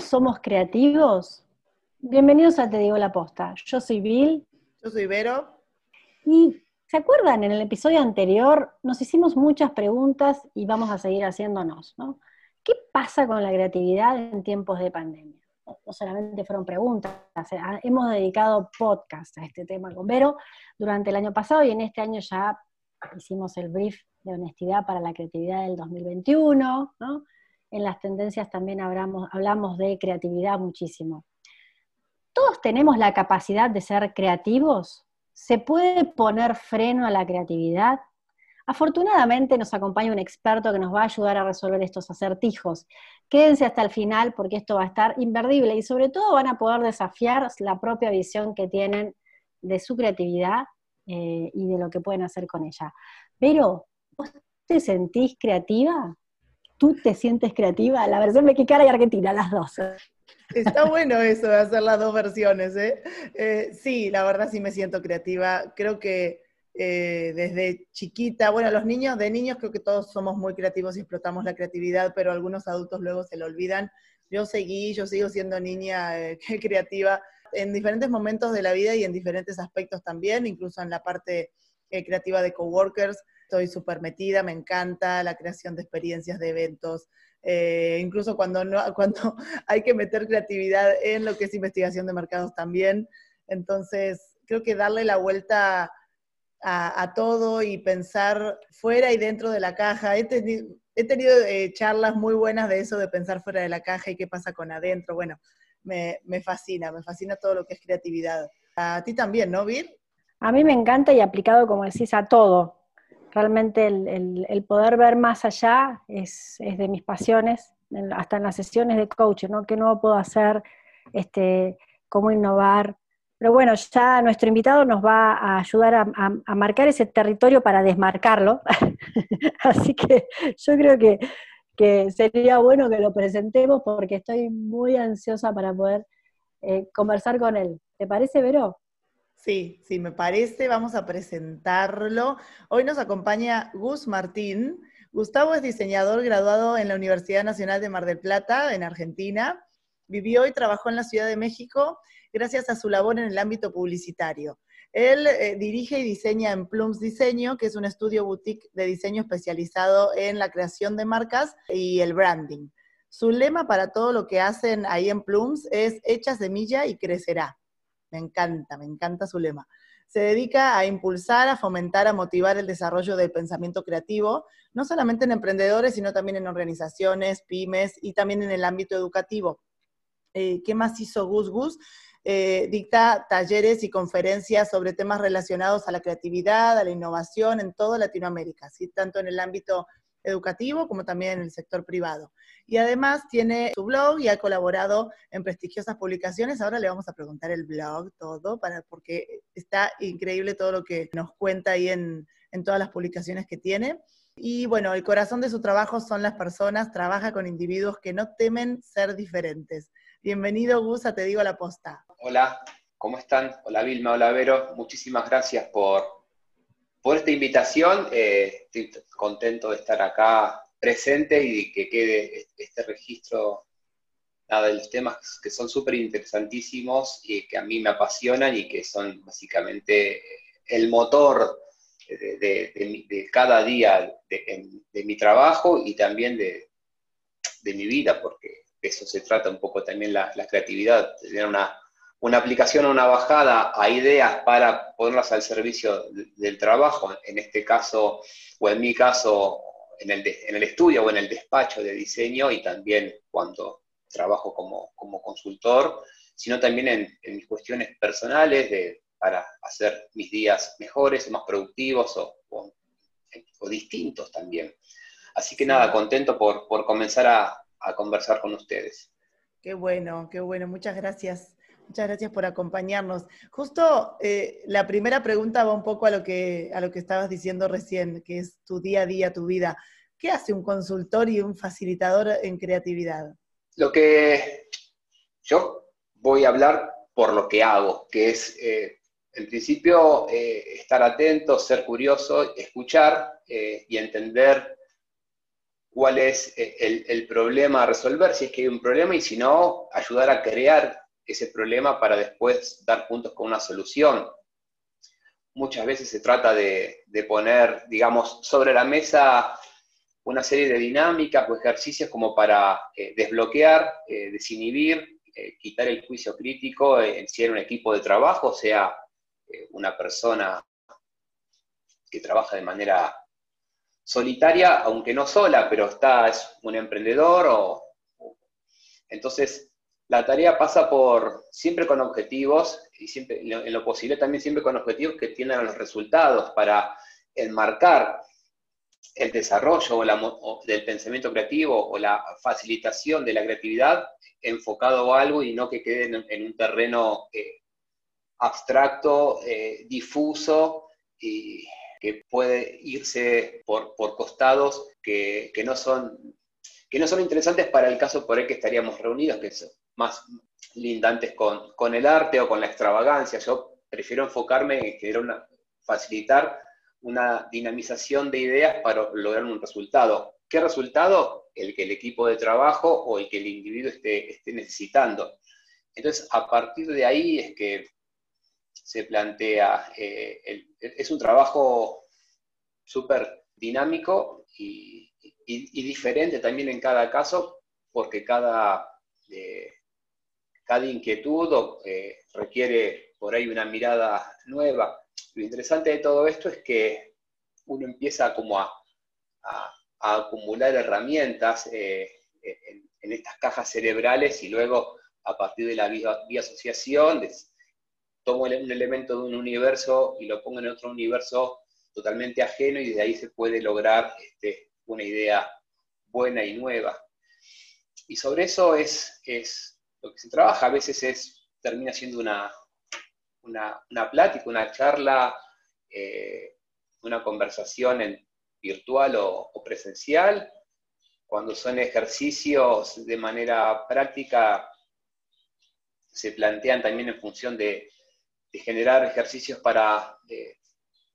¿Todos somos creativos? Bienvenidos a Te Digo la Posta. Yo soy Bill. Yo soy Vero. Y ¿se acuerdan? En el episodio anterior nos hicimos muchas preguntas y vamos a seguir haciéndonos, ¿no? ¿Qué pasa con la creatividad en tiempos de pandemia? No solamente fueron preguntas, hemos dedicado podcast a este tema con Vero durante el año pasado y en este año ya hicimos el brief de honestidad para la creatividad del 2021, ¿no? En las tendencias también hablamos, de creatividad muchísimo. ¿Todos tenemos la capacidad de ser creativos? ¿Se puede poner freno a la creatividad? Afortunadamente nos acompaña un experto que nos va a ayudar a resolver estos acertijos. Quédense hasta el final porque esto va a estar invertible y sobre todo van a poder desafiar la propia visión que tienen de su creatividad eh, y de lo que pueden hacer con ella. Pero, ¿vos te sentís creativa? ¿Tú te sientes creativa? La versión mexicana y argentina, las dos. Está bueno eso de hacer las dos versiones, ¿eh? ¿eh? sí, la verdad sí me siento creativa. Creo que eh, desde chiquita, bueno, los niños, de niños creo que todos somos muy creativos y explotamos la creatividad, pero algunos adultos luego se lo olvidan. Yo seguí, yo sigo siendo niña creativa en diferentes momentos de la vida y en diferentes aspectos también, incluso en la parte eh, creativa de coworkers. Estoy súper metida, me encanta la creación de experiencias, de eventos, eh, incluso cuando, no, cuando hay que meter creatividad en lo que es investigación de mercados también. Entonces, creo que darle la vuelta a, todo y pensar fuera y dentro de la caja. He, tenido, he tenido eh, charlas muy buenas de eso, de pensar fuera de la caja y qué pasa con adentro. Bueno, me, fascina, me fascina todo lo que es creatividad. A ti también, ¿no, Vir? A mí me encanta y aplicado, como decís, a todo. Realmente el, poder ver más allá es, de mis pasiones, hasta en las sesiones de coaching, ¿no? ¿Qué nuevo puedo hacer? Este, ¿Cómo innovar? Pero bueno, ya nuestro invitado nos va a ayudar a marcar ese territorio para desmarcarlo. Así que yo creo que que sería bueno que lo presentemos porque estoy muy ansiosa para poder eh, conversar con él. ¿Te parece, Vero? Sí, sí, me parece. Vamos a presentarlo. Hoy nos acompaña Gus Martín. Gustavo es diseñador graduado en la Universidad Nacional de Mar del Plata, en Argentina. Vivió y trabajó en la Ciudad de México gracias a su labor en el ámbito publicitario. Él eh, dirige y diseña en Plums Diseño, que es un estudio boutique de diseño especializado en la creación de marcas y el branding. Su lema para todo lo que hacen ahí en Plums es Echa semilla y crecerá. Me encanta, me encanta su lema. Se dedica a impulsar, a fomentar, a motivar el desarrollo del pensamiento creativo, no solamente en emprendedores, sino también en organizaciones, pymes y también en el ámbito educativo. Eh, ¿Qué más hizo Gus Gus? Eh, dicta talleres y conferencias sobre temas relacionados a la creatividad, a la innovación en toda Latinoamérica, ¿sí? tanto en el ámbito educativo como también en el sector privado. Y además tiene su blog y ha colaborado en prestigiosas publicaciones. Ahora le vamos a preguntar el blog todo, para, porque está increíble todo lo que nos cuenta ahí en, en todas las publicaciones que tiene. Y bueno, el corazón de su trabajo son las personas, trabaja con individuos que no temen ser diferentes. Bienvenido, Gus, Te Digo la Posta. Hola, ¿cómo están? Hola Vilma, hola Vero. Muchísimas gracias por, por esta invitación. Eh, estoy contento de estar acá presente y que quede este registro de los temas que son súper interesantísimos y que a mí me apasionan y que son básicamente el motor de, cada día de, mi trabajo y también de, mi vida, porque eso se trata un poco también la, la creatividad, tener una, una aplicación o una bajada a ideas para ponerlas al servicio del trabajo, en este caso, o en mi caso, en el, en el estudio o en el despacho de diseño y también cuando trabajo como, como consultor, sino también en, mis cuestiones personales de, para hacer mis días mejores o más productivos o, o, distintos también. Así que nada, contento por, por comenzar a, a conversar con ustedes. Qué bueno, qué bueno, muchas gracias. Muchas gracias por acompañarnos. Justo eh, la primera pregunta va un poco a lo, que, a lo que estabas diciendo recién, que es tu día a día, tu vida. ¿Qué hace un consultor y un facilitador en creatividad? Lo que yo voy a hablar por lo que hago, que es, eh, en principio, eh, estar atento, ser curioso, escuchar y entender cuál es eh, el, problema a resolver, si es que hay un problema, y si no, ayudar a crear ese problema para después dar puntos con una solución. Muchas veces se trata de, poner, digamos, sobre la mesa una serie de dinámicas o ejercicios como para eh, desbloquear, eh, desinhibir, quitar el juicio crítico en si era un equipo de trabajo, sea una persona que trabaja de manera solitaria, aunque no sola, pero está, es un emprendedor. O, entonces, la tarea pasa por siempre con objetivos y siempre, en lo posible también siempre con objetivos que tienen los resultados para enmarcar el desarrollo del pensamiento creativo o la facilitación de la creatividad enfocado a algo y no que quede en, un terreno eh, abstracto, eh, difuso y, que puede irse por, costados que, no son, que no son interesantes para el caso por el que estaríamos reunidos, que son más lindantes con, el arte o con la extravagancia. Yo prefiero enfocarme en una, facilitar una dinamización de ideas para lograr un resultado. ¿Qué resultado? El que el equipo de trabajo o el que el individuo esté, esté necesitando. Entonces, a partir de ahí es que se plantea, eh, es un trabajo súper dinámico y, diferente también en cada caso, porque cada, eh, cada inquietud eh, requiere por ahí una mirada nueva. Lo interesante de todo esto es que uno empieza como a, acumular herramientas en, estas cajas cerebrales y luego a partir de la biasociación, tomo un elemento de un universo y lo pongo en otro universo totalmente ajeno y de ahí se puede lograr este, una idea buena y nueva. Y sobre eso es, es lo que se trabaja. A veces es, termina siendo una, una, plática, una charla, eh, una conversación en virtual o, presencial. Cuando son ejercicios de manera práctica, se plantean también en función de, generar ejercicios para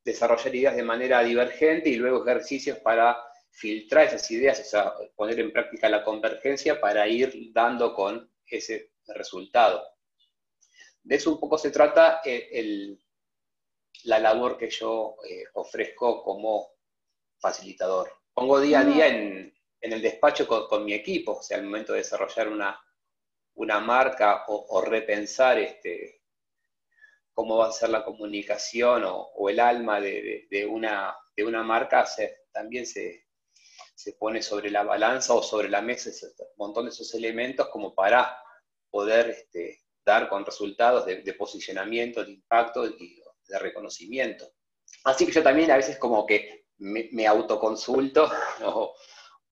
desarrollar ideas de manera divergente y luego ejercicios para filtrar esas ideas, o sea, poner en práctica la convergencia para ir dando con ese resultado. De eso un poco se trata eh, la labor que yo eh, ofrezco como facilitador. Pongo día a día en, el despacho con, mi equipo, o sea, al momento de desarrollar una, una marca o, o repensar este, cómo va a ser la comunicación o, el alma de, una, de una marca, también se, pone sobre la balanza o sobre la mesa un montón de esos elementos como para poder este, dar con resultados de, posicionamiento, de impacto y de reconocimiento. Así que yo también a veces como que me, autoconsulto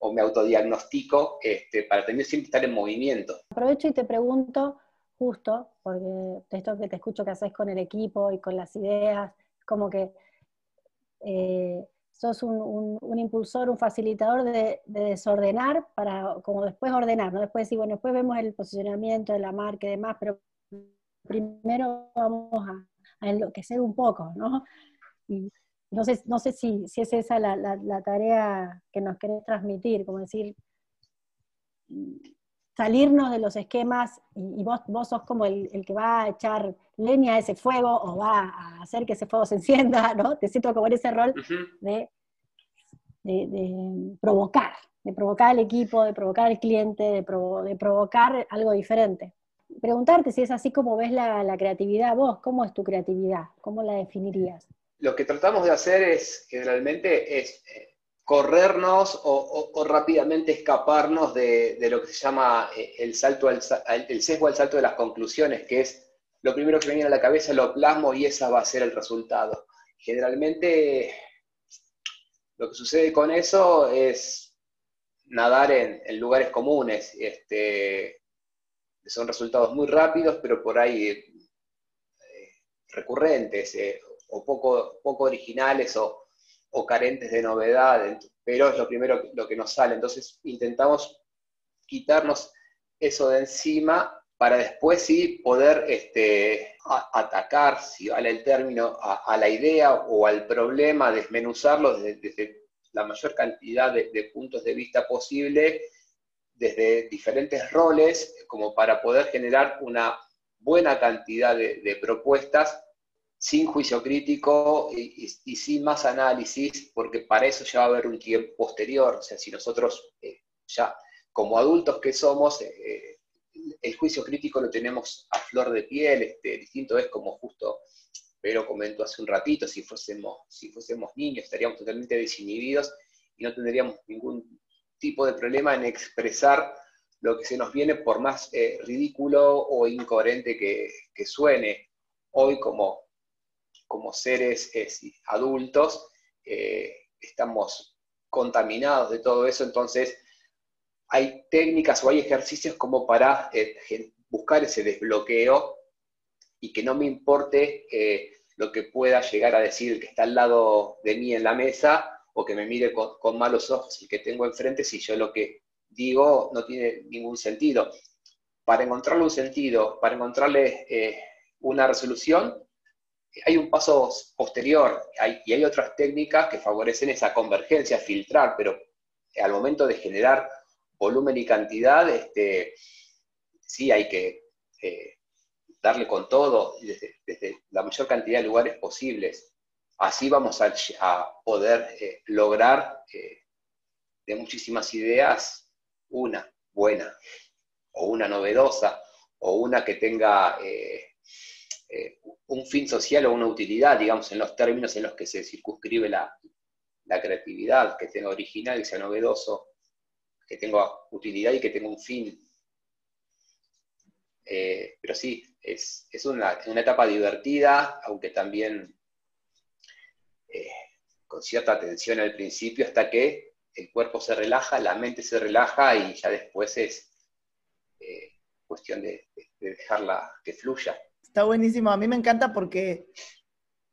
o, me autodiagnostico este, para tener siempre estar en movimiento. Aprovecho y te pregunto, justo, porque esto que te escucho que haces con el equipo y con las ideas, como que eh, sos un, impulsor, un facilitador de, desordenar para como después ordenar, ¿no? Después decir, bueno, después vemos el posicionamiento de la marca y demás, pero primero vamos a, enloquecer un poco, ¿no? Y no sé, no sé si, si es esa la, la tarea que nos querés transmitir, como decir, salirnos de los esquemas y, vos, vos sos como el, que va a echar leña a ese fuego o va a hacer que ese fuego se encienda, ¿no? Te siento como en ese rol de, de, provocar, de provocar al equipo, de provocar al cliente, de, de, provocar algo diferente. Preguntarte si es así como ves la, creatividad vos, ¿cómo es tu creatividad? ¿Cómo la definirías? Lo que tratamos de hacer es, generalmente, es eh, corrernos o, rápidamente escaparnos de, lo que se llama eh, el, salto el sesgo al salto de las conclusiones, que es lo primero que viene a la cabeza, lo plasmo y esa va a ser el resultado. Generalmente lo que sucede con eso es nadar en, lugares comunes. Este, son resultados muy rápidos, pero por ahí eh, recurrentes eh, o poco, poco originales o, o carentes de novedad, pero es lo primero lo que nos sale. Entonces intentamos quitarnos eso de encima para después sí poder este, atacar, si vale el término, a, la idea o al problema, desmenuzarlo desde, la mayor cantidad de, puntos de vista posible desde diferentes roles, como para poder generar una buena cantidad de, propuestas sin juicio crítico y, sin más análisis, porque para eso ya va a haber un tiempo posterior. O sea, si nosotros eh, ya como adultos que somos, eh, el juicio crítico lo tenemos a flor de piel, este, distinto es como justo pero comentó hace un ratito, si fuésemos, si fuésemos niños estaríamos totalmente desinhibidos y no tendríamos ningún tipo de problema en expresar lo que se nos viene por más eh, ridículo o incoherente que, suene. Hoy como, como seres eh, adultos eh, estamos contaminados de todo eso, entonces hay técnicas o hay ejercicios como para buscar ese desbloqueo y que no me importe lo que pueda llegar a decir el que está al lado de mí en la mesa o que me mire con, malos ojos el que tengo enfrente si yo lo que digo no tiene ningún sentido. Para encontrarle un sentido, para encontrarle eh, una resolución, hay un paso posterior y hay otras técnicas que favorecen esa convergencia, filtrar, pero al momento de generar volumen y cantidad, este, sí hay que eh, darle con todo desde, la mayor cantidad de lugares posibles. Así vamos a, poder eh, lograr eh, de muchísimas ideas una buena, o una novedosa, o una que tenga un fin social o una utilidad, digamos, en los términos en los que se circunscribe la, la creatividad, que tenga original, que sea novedoso, que tenga utilidad y que tenga un fin. pero sí, es, una, etapa divertida, aunque también eh, con cierta tensión al principio, hasta que el cuerpo se relaja, la mente se relaja y ya después es eh, cuestión de, dejarla que fluya. Está buenísimo, a mí me encanta porque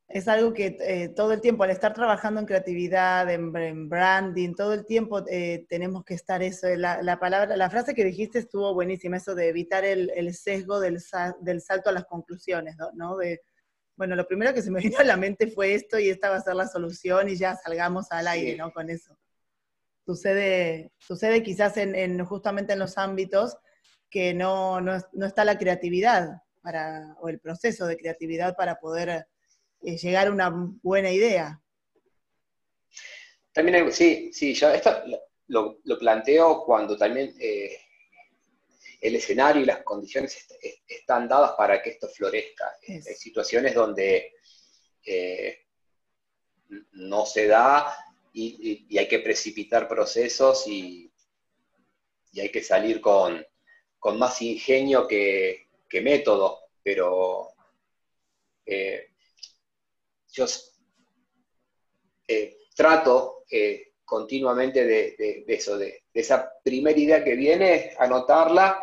es algo que eh, todo el tiempo, al estar trabajando en creatividad, en, branding, todo el tiempo tenemos que estar eso. La, palabra, la frase que dijiste estuvo buenísima, eso de evitar el, sesgo del, del, salto a las conclusiones, ¿no? De, bueno, lo primero que se me vino a la mente fue esto y esta va a ser la solución y ya salgamos al aire, ¿no? Con eso. Sucede, sucede quizás en, justamente en los ámbitos que no, no, no, está la creatividad para, o el proceso de creatividad para poder eh, llegar a una buena idea. También hay, sí, sí, yo esto lo, planteo cuando también eh, el escenario y las condiciones están dadas para que esto florezca. Hay situaciones donde eh, no se da y, hay que precipitar procesos y, hay que salir con, más ingenio que, método, pero eh, yo eh, trato continuamente de, eso, de, esa primera idea que viene, anotarla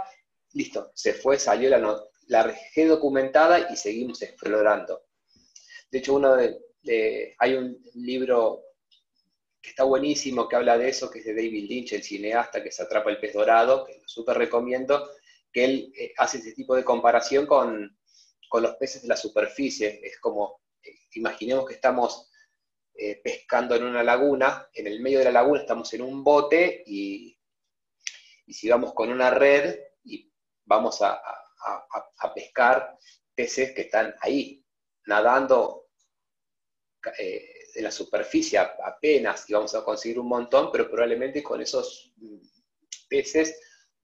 listo, se fue, salió la, la dejé documentada y seguimos explorando. De hecho, uno de, hay un libro que está buenísimo, que habla de eso, que es de David Lynch, el cineasta que se atrapa el pez dorado, que lo súper recomiendo, él eh, hace ese tipo de comparación con, los peces de la superficie. Es como, eh, imaginemos que estamos eh, pescando en una laguna, en el medio de la laguna estamos en un bote y, y si vamos con una red vamos a, pescar peces que están ahí, nadando eh, en la superficie apenas, y vamos a conseguir un montón, pero probablemente con esos mm, peces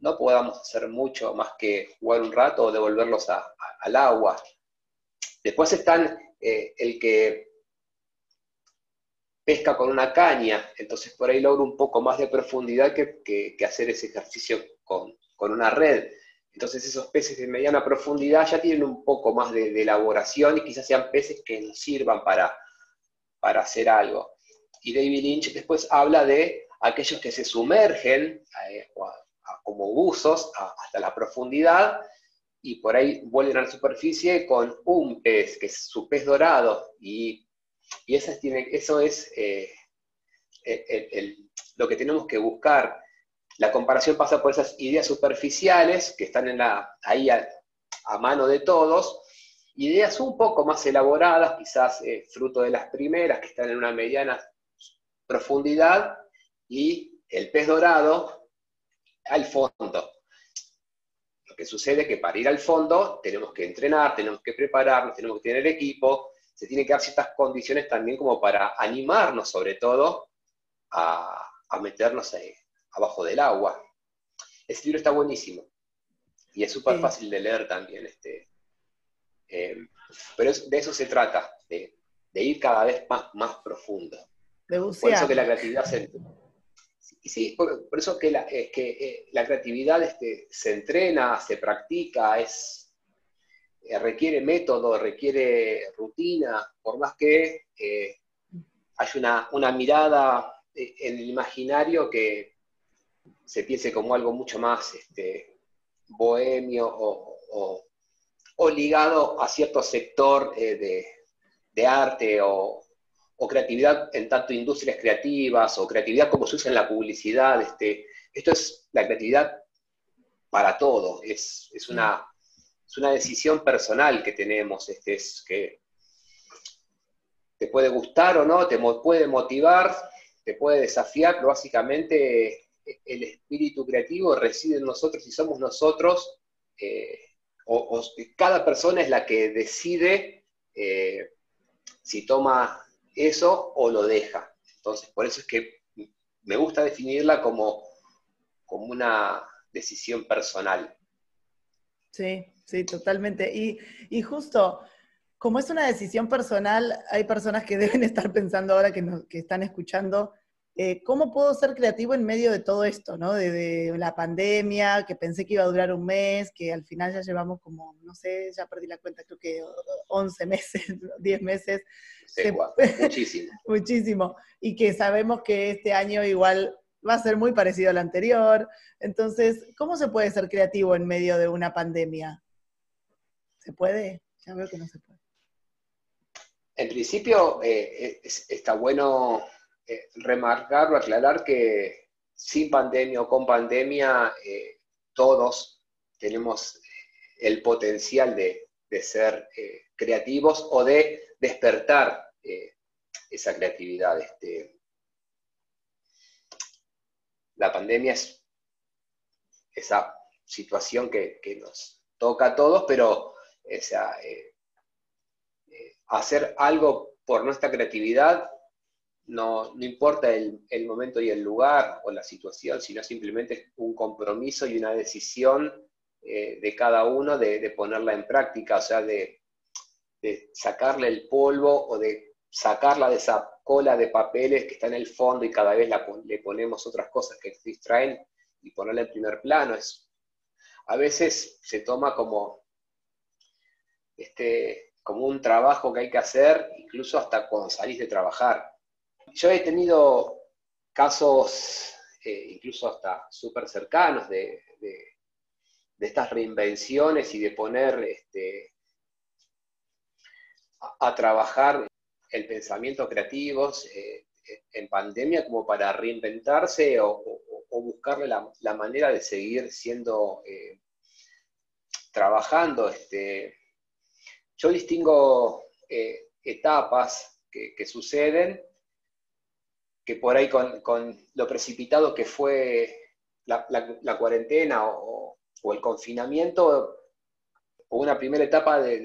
no podamos hacer mucho más que jugar un rato o devolverlos al agua. Después están eh, el que pesca con una caña, entonces por ahí logra un poco más de profundidad que, hacer ese ejercicio con, una red. Entonces esos peces de mediana profundidad ya tienen un poco más de, elaboración y quizás sean peces que nos sirvan para, para hacer algo. Y David Lynch después habla de aquellos que se sumergen eh, como buzos hasta la profundidad y por ahí vuelven a la superficie con un pez, que es su pez dorado. Y, y eso es eh, lo que tenemos que buscar la comparación pasa por esas ideas superficiales que están en la, ahí a, mano de todos, ideas un poco más elaboradas, quizás eh, fruto de las primeras, que están en una mediana profundidad y el pez dorado al fondo. Lo que sucede es que para ir al fondo tenemos que entrenar, tenemos que prepararnos, tenemos que tener equipo, se tienen que dar ciertas condiciones también como para animarnos sobre todo a, meternos ahí, abajo del agua. Ese libro está buenísimo y es súper fácil de leer también. Este, eh, pero de eso se trata, de, ir cada vez más, más profundo. por eso que la creatividad se, sí, por, eso que la, que, eh, la creatividad este, se entrena, se practica, es, eh, requiere método, requiere rutina, por más que hay una, una mirada en el imaginario que se piense como algo mucho más este, bohemio o, ligado a cierto sector eh, de, arte o, creatividad en tanto industrias creativas o creatividad como se usa en la publicidad. Este, esto es la creatividad para todo, es, una, una, decisión personal que tenemos, este, es que te puede gustar o no, te puede motivar, te puede desafiar, pero básicamente el espíritu creativo reside en nosotros y somos nosotros, eh, o, cada persona es la que decide eh, si toma eso o lo deja. Entonces, por eso es que me gusta definirla como, como una decisión personal. Sí, sí, totalmente. Y, y, justo, como es una decisión personal, hay personas que deben estar pensando ahora que, nos, que están escuchando, eh, ¿cómo puedo ser creativo en medio de todo esto, ¿no? De, la pandemia, que pensé que iba a durar un mes, que al final ya llevamos como, no sé, ya perdí la cuenta, creo que 11 meses, 10 meses. muchísimo. muchísimo. Y que sabemos que este año igual va a ser muy parecido al anterior. Entonces, ¿cómo se puede ser creativo en medio de una pandemia? ¿Se puede? Ya veo que no se puede. En principio, eh, está bueno eh, remarcar o aclarar que sin pandemia o con pandemia, eh, todos tenemos el potencial de, ser eh, creativos o de despertar esa creatividad. Este, la pandemia es esa situación que, nos toca a todos, pero hacer algo por nuestra creatividad no, importa el, momento y el lugar o la situación, sino simplemente un compromiso y una decisión eh, de cada uno de, ponerla en práctica, o sea, de, sacarle el polvo o de sacarla de esa cola de papeles que está en el fondo y cada vez le ponemos otras cosas que distraen y ponerla en primer plano. Es, a veces se toma como, este, como un trabajo que hay que hacer, incluso hasta cuando salís de trabajar yo he tenido casos, eh, incluso hasta súper cercanos, de, estas reinvenciones y de poner este, a, trabajar el pensamiento creativo eh, en pandemia como para reinventarse o, buscarle la, manera de seguir siendo, eh, trabajando. Este, yo distingo etapas que suceden que por ahí con, lo precipitado que fue la, cuarentena o, el confinamiento, o una primera etapa de,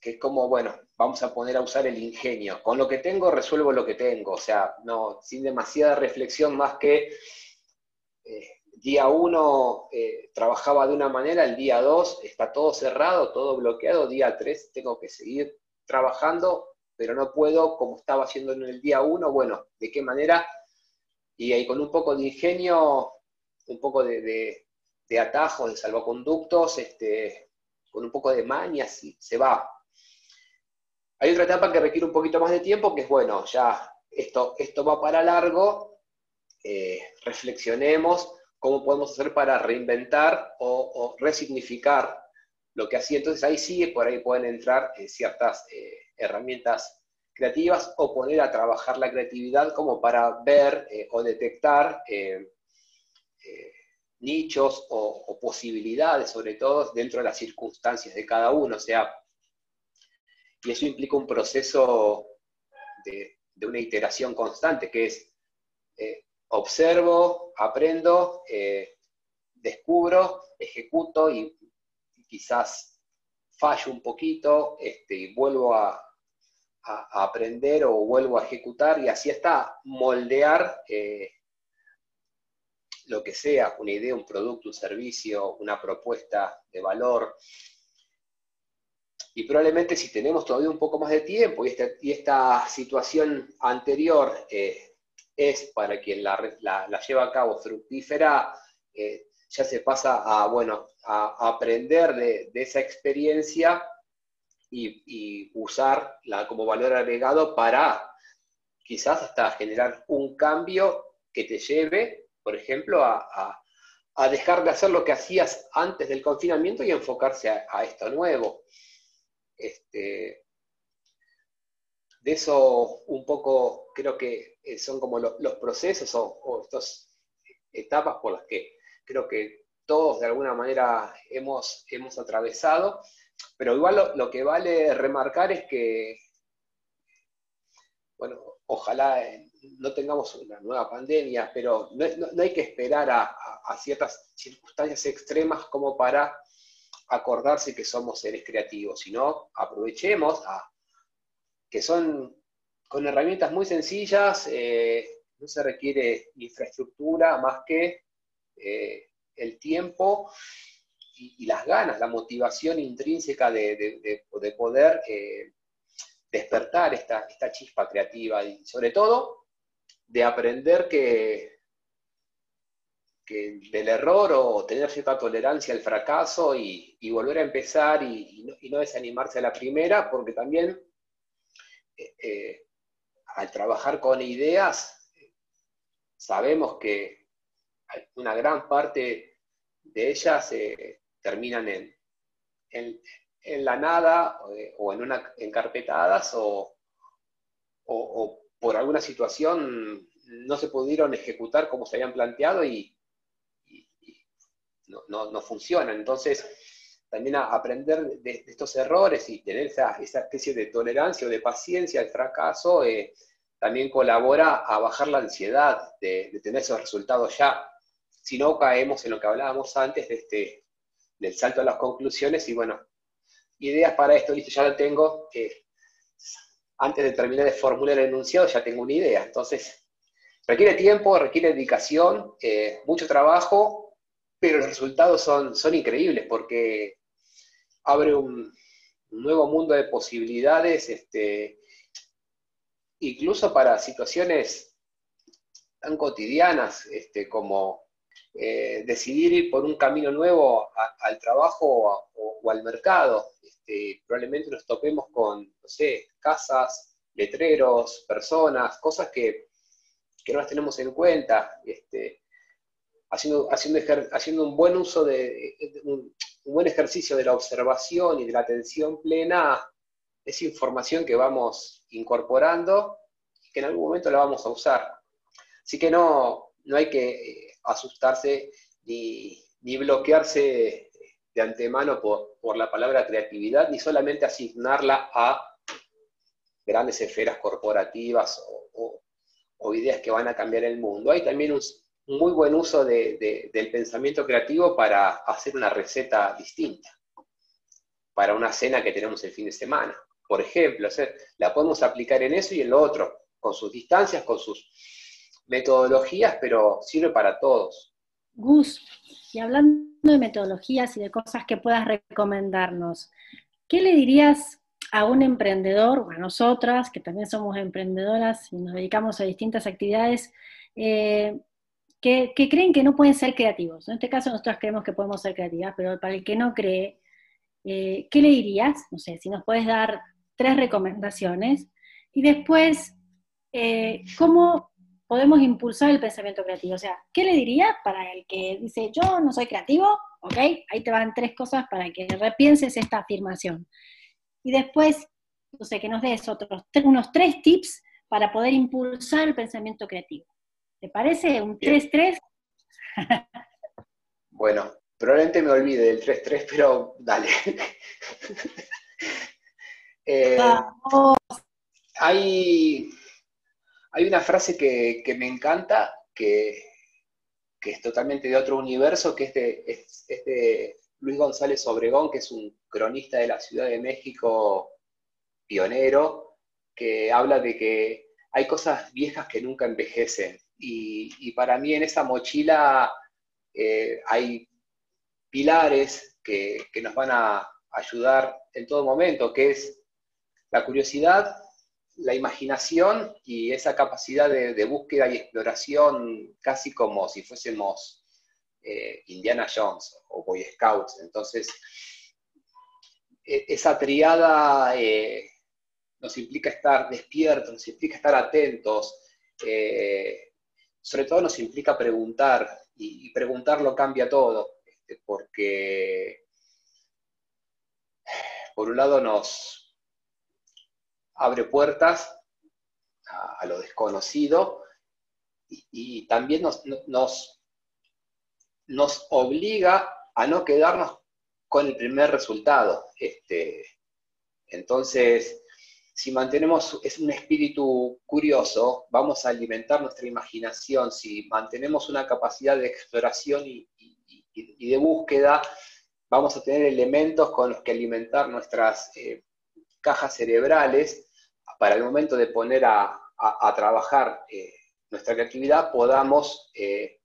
que es como, bueno, vamos a poner a usar el ingenio. Con lo que tengo resuelvo lo que tengo, o sea, no, sin demasiada reflexión más que eh, día uno eh, trabajaba de una manera, el día dos está todo cerrado, todo bloqueado, día tres tengo que seguir trabajando pero no puedo como estaba haciendo en el día uno, bueno, ¿de qué manera? Y ahí con un poco de ingenio, un poco de, atajos, de salvoconductos, este, con un poco de mañas, y se va. Hay otra etapa que requiere un poquito más de tiempo, que es, bueno, ya esto, esto va para largo, eh, reflexionemos cómo podemos hacer para reinventar o, resignificar lo que hacía. Entonces ahí sí, por ahí pueden entrar eh, ciertas eh, herramientas creativas o poner a trabajar la creatividad como para ver eh, o detectar eh, eh, nichos o, posibilidades, sobre todo dentro de las circunstancias de cada uno. O sea, y eso implica un proceso de, una iteración constante, que es observo, aprendo, descubro, ejecuto y, quizás fallo un poquito este, y vuelvo a, aprender o vuelvo a ejecutar y así hasta moldear lo que sea, una idea, un producto, un servicio, una propuesta de valor. Y probablemente si tenemos todavía un poco más de tiempo y esta, situación anterior eh, es para quien la, lleva a cabo fructífera, eh, ya se pasa a, bueno, a, aprender de, esa experiencia y, usarla como valor agregado para quizás hasta generar un cambio que te lleve por ejemplo, a, dejar de hacer lo que hacías antes del confinamiento y enfocarse a, esto nuevo. Este, de eso un poco creo que eh, son como los procesos o, estas etapas por las que creo que todos de alguna manera hemos, hemos atravesado, pero igual lo, que vale remarcar es que, bueno, ojalá no tengamos una nueva pandemia, pero no, hay que esperar a, ciertas circunstancias extremas como para acordarse que somos seres creativos, sino aprovechemos a, que son con herramientas muy sencillas, eh, no se requiere infraestructura más que eh, el tiempo y, las ganas, la motivación intrínseca de, poder eh, despertar esta, esta chispa creativa y sobre todo de aprender que, del error o tener cierta tolerancia al fracaso y, volver a empezar y, no, desanimarse a la primera, porque también eh, eh, al trabajar con ideas sabemos que una gran parte de ellas terminan en, en, la nada o en una encarpetadas o, o por alguna situación no se pudieron ejecutar como se habían planteado y, no, funcionan. Entonces, también aprender de, estos errores y tener esa, especie de tolerancia o de paciencia al fracaso eh, también colabora a bajar la ansiedad de, tener esos resultados ya. Si no caemos en lo que hablábamos antes de este, del salto a las conclusiones y bueno, ideas para esto, listo, ya lo tengo. Antes de terminar de formular el enunciado ya tengo una idea. Entonces, requiere tiempo, requiere dedicación, eh, mucho trabajo, pero los resultados son, son increíbles porque abre un, nuevo mundo de posibilidades, este, incluso para situaciones tan cotidianas este, como eh, decidir ir por un camino nuevo al trabajo o, al mercado. Este, probablemente nos topemos con, no sé, casas, letreros, personas, cosas que, no las tenemos en cuenta. Este, haciendo, haciendo, haciendo un buen uso de, un, buen ejercicio de la observación y de la atención plena, es información que vamos incorporando y que en algún momento la vamos a usar. Así que no, no hay que asustarse ni, bloquearse de antemano por, la palabra creatividad, ni solamente asignarla a grandes esferas corporativas o, ideas que van a cambiar el mundo. Hay también un, muy buen uso del pensamiento creativo para hacer una receta distinta, para una cena que tenemos el fin de semana. Por ejemplo, la podemos aplicar en eso y en lo otro, con sus distancias, con sus metodologías, pero sirve para todos. Gus, y hablando de metodologías y de cosas que puedas recomendarnos, ¿qué le dirías a un emprendedor, o a nosotras, que también somos emprendedoras y nos dedicamos a distintas actividades, eh, que, creen que no pueden ser creativos? En este caso nosotros creemos que podemos ser creativas, pero para el que no cree, eh, ¿qué le dirías? No sé, si nos puedes dar tres recomendaciones. Y después, eh, ¿cómo podemos impulsar el pensamiento creativo. O sea, ¿qué le diría para el que dice, yo no soy creativo? ¿Ok? Ahí te van tres cosas para que repienses esta afirmación. Y después, no sé, que nos des otros, unos tres tips para poder impulsar el pensamiento creativo. ¿Te parece? ¿Un 3-3? bueno, probablemente me olvide del 3-3, pero dale. eh, Hay Hay una frase que, me encanta, que, es totalmente de otro universo, que es de, Luis González Obregón, que es un cronista de la Ciudad de México pionero, que habla de que hay cosas viejas que nunca envejecen. Y, para mí en esa mochila eh, hay pilares que, nos van a ayudar en todo momento, que es la curiosidad, la imaginación y esa capacidad de, búsqueda y exploración, casi como si fuésemos eh, Indiana Jones o Boy Scouts. Entonces, e, esa triada eh, nos implica estar despiertos, nos implica estar atentos, eh, sobre todo nos implica preguntar, y, preguntar lo cambia todo, este, porque por un lado nos abre puertas a, lo desconocido y, también nos, nos, nos, obliga a no quedarnos con el primer resultado. Este, entonces, si mantenemos es un espíritu curioso, vamos a alimentar nuestra imaginación, si mantenemos una capacidad de exploración y, de búsqueda, vamos a tener elementos con los que alimentar nuestras eh, cajas cerebrales para el momento de poner a, trabajar eh, nuestra creatividad, podamos eh,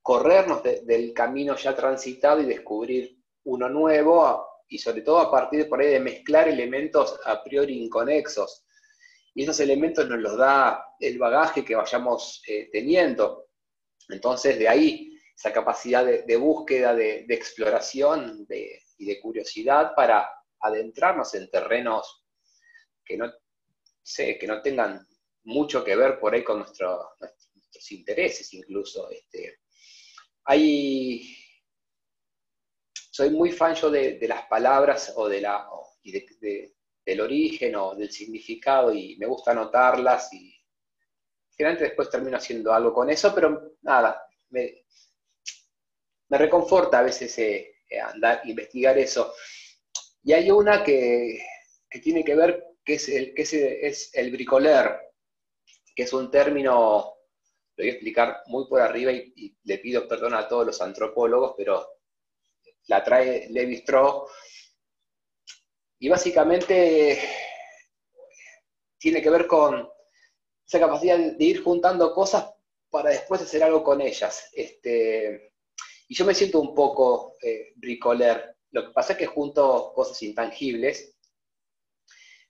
corrernos del camino ya transitado y descubrir uno nuevo y sobre todo a partir de por ahí de mezclar elementos a priori inconexos. Y esos elementos nos los da el bagaje que vayamos eh, teniendo. Entonces, de ahí esa capacidad de, búsqueda, de, exploración y de curiosidad para adentrarnos en terrenos que no, sé, que no tengan mucho que ver por ahí con nuestros intereses incluso. Este, hay soy muy fan yo de, las palabras o de la, del origen o del significado y me gusta anotarlas y después termino haciendo algo con eso, pero nada, me, reconforta a veces eh, andar, investigar eso. Y hay una que, tiene que ver, que es el, que es, el bricoler, que es un término, lo voy a explicar muy por arriba y le pido perdón a todos los antropólogos, pero la trae Levi Strauss, y básicamente tiene que ver con esa capacidad de ir juntando cosas para después hacer algo con ellas. Este, y yo me siento un poco eh, bricoler. Lo que pasa es que junto cosas intangibles.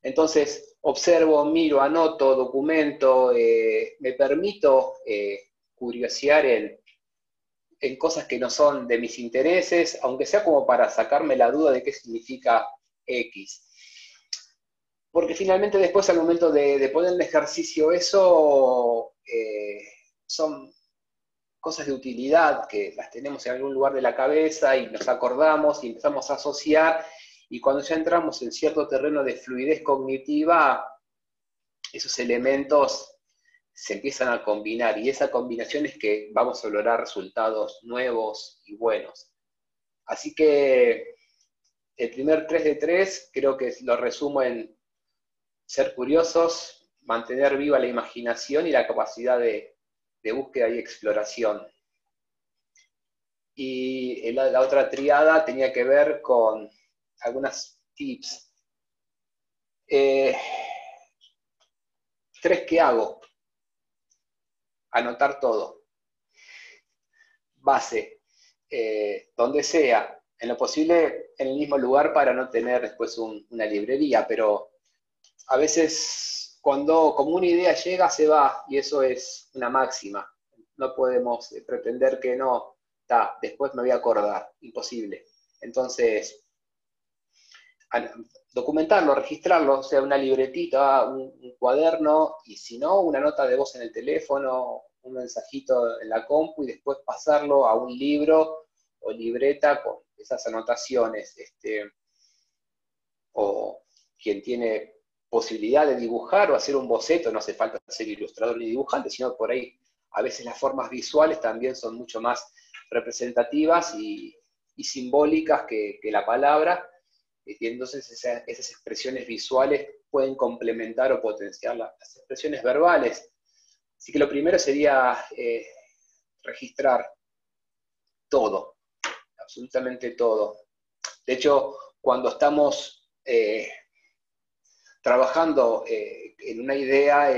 Entonces, observo, miro, anoto, documento, eh, me permito eh, curiosear en, cosas que no son de mis intereses, aunque sea como para sacarme la duda de qué significa X. Porque finalmente después al momento de, poner en ejercicio eso, eh, son cosas de utilidad que las tenemos en algún lugar de la cabeza y nos acordamos y empezamos a asociar y cuando ya entramos en cierto terreno de fluidez cognitiva, esos elementos se empiezan a combinar y esa combinación es que vamos a lograr resultados nuevos y buenos. Así que el primer 3 de 3 creo que lo resumo en ser curiosos, mantener viva la imaginación y la capacidad de, búsqueda y exploración. Y la, otra triada tenía que ver con algunas tips. Eh, tres que hago anotar todo. Base, eh, donde sea, en lo posible en el mismo lugar para no tener después una librería, pero a veces cuando como una idea llega se va y eso es una máxima. No podemos pretender que no, está, después me voy a acordar, imposible. Entonces, documentarlo, registrarlo, o sea, una libretita, un, cuaderno, y si no, una nota de voz en el teléfono, un mensajito en la compu y después pasarlo a un libro o libreta con esas anotaciones. Este, o quien tiene posibilidad de dibujar o hacer un boceto, no hace falta ser ilustrador ni dibujante, sino por ahí a veces las formas visuales también son mucho más representativas y, simbólicas que, que la palabra y entonces esas expresiones visuales pueden complementar o potenciar las expresiones verbales. Así que lo primero sería eh, registrar todo, absolutamente todo. De hecho, cuando estamos eh, trabajando eh, en una idea,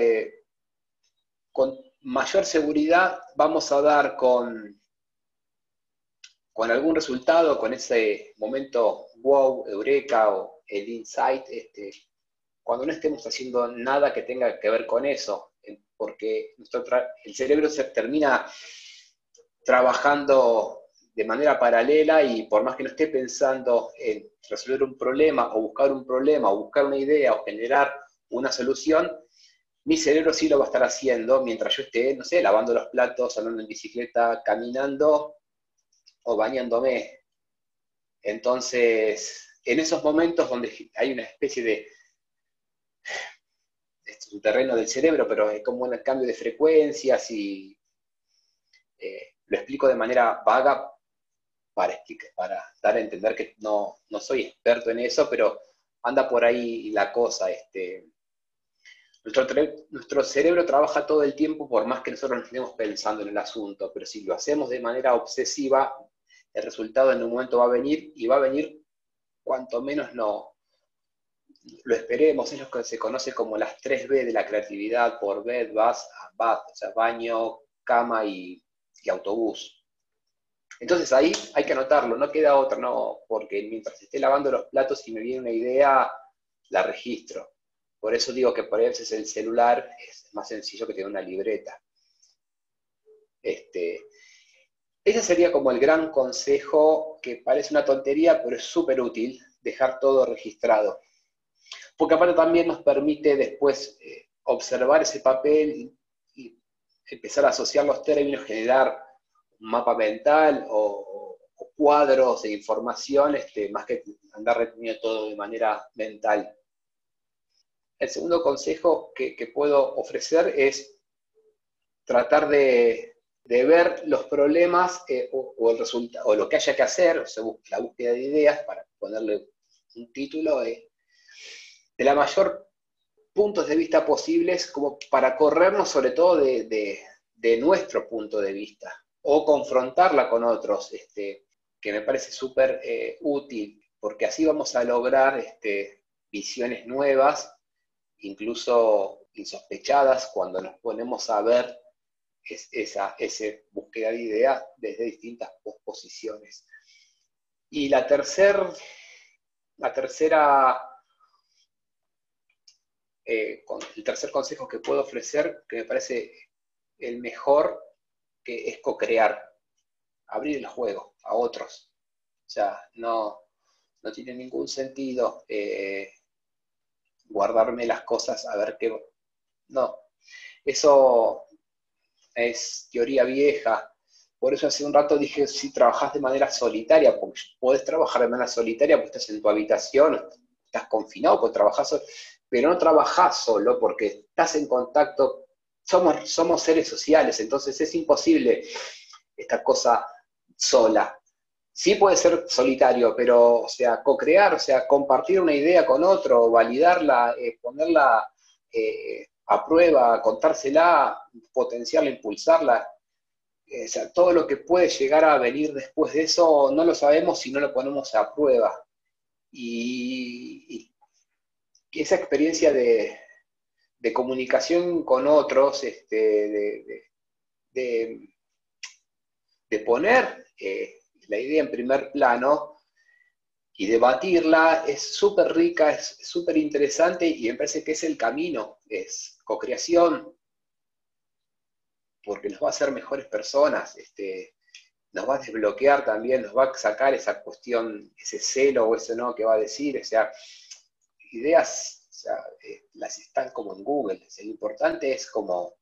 con mayor seguridad vamos a dar con, con algún resultado, con ese momento wow, eureka o el insight, este, cuando no estemos haciendo nada que tenga que ver con eso, porque nuestro el cerebro se termina trabajando de manera paralela y por más que no esté pensando en resolver un problema o buscar un problema o buscar una idea o generar una solución, mi cerebro sí lo va a estar haciendo mientras yo esté, no sé, lavando los platos, andando en bicicleta, caminando o bañándome. Entonces, en esos momentos donde hay una especie de es un terreno del cerebro, pero es como un cambio de frecuencias y eh, lo explico de manera vaga para, para dar a entender que no, soy experto en eso, pero anda por ahí la cosa. Este, nuestro, cerebro trabaja todo el tiempo por más que nosotros no estemos pensando en el asunto, pero si lo hacemos de manera obsesiva, el resultado en un momento va a venir y va a venir cuanto menos no, lo esperemos, es que se conoce como las 3B de la creatividad por bed, bus, bath, o sea, baño, cama y, autobús. Entonces ahí hay que anotarlo, no queda otra, no, porque mientras esté lavando los platos y me viene una idea, la registro. Por eso digo que por es el celular es más sencillo que tener una libreta. Este, ese sería como el gran consejo que parece una tontería, pero es súper útil, dejar todo registrado porque aparte también nos permite después eh, observar ese papel y, empezar a asociar los términos, generar un mapa mental o, cuadros de información, este, más que andar reteniendo todo de manera mental. El segundo consejo que, puedo ofrecer es tratar de, ver los problemas eh, o, el resultado, o lo que haya que hacer, o sea, la búsqueda de ideas, para ponerle un título, eh, de la mayor puntos de vista posibles como para corrernos sobre todo de, nuestro punto de vista o confrontarla con otros, este, que me parece súper eh, útil, porque así vamos a lograr este, visiones nuevas, incluso insospechadas, cuando nos ponemos a ver esa, búsqueda de ideas desde distintas posiciones. Y la, tercer, la tercera eh, el tercer consejo que puedo ofrecer, que me parece el mejor, que es co-crear, abrir el juego a otros. O sea, no, no tiene ningún sentido eh, guardarme las cosas a ver qué... No, eso es teoría vieja. Por eso hace un rato dije, si trabajas de manera solitaria, porque podés trabajar de manera solitaria, porque estás en tu habitación, estás confinado, pues trabajas pero no trabajás solo porque estás en contacto, somos, somos seres sociales, entonces es imposible esta cosa sola. Sí puede ser solitario, pero, o sea, co-crear, o sea, compartir una idea con otro, validarla, eh, ponerla eh, a prueba, contársela, potenciarla, impulsarla. Eh, todo lo que puede llegar a venir después de eso no lo sabemos si no lo ponemos a prueba. y esa experiencia de, comunicación con otros, este, de, poner eh, la idea en primer plano y debatirla es súper rica, es súper interesante y me parece que es el camino, es co-creación, porque nos va a hacer mejores personas, este, nos va a desbloquear también, nos va a sacar esa cuestión, ese celo o ese no que va a decir, o sea, ideas, eh, las están como en Google. lo importante es como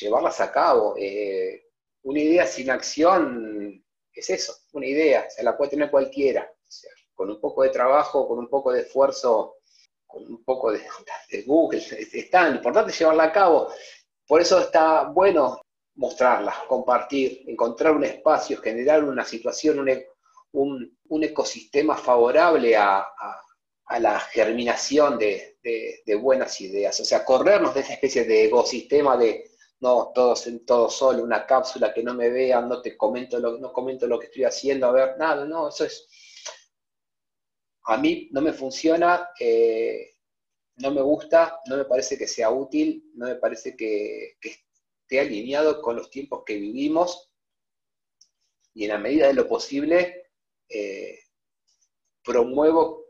llevarlas a cabo. Eh, una idea sin acción es eso, una idea, se la puede tener cualquiera. con un poco de trabajo, con un poco de esfuerzo, con un poco de, Google, está, lo importante es llevarla a cabo. Por eso está bueno mostrarla, compartir, encontrar un espacio, generar una situación, un, ecosistema favorable a, a la germinación de, buenas ideas, o sea, corrernos de esa especie de ecosistema de no, todos en todo solo, una cápsula que no me vean, no te comento lo, no comento lo que estoy haciendo, a ver, nada, no, eso es, a mí no me funciona, eh, no me gusta, no me parece que sea útil, no me parece que, esté alineado con los tiempos que vivimos y en la medida de lo posible eh, promuevo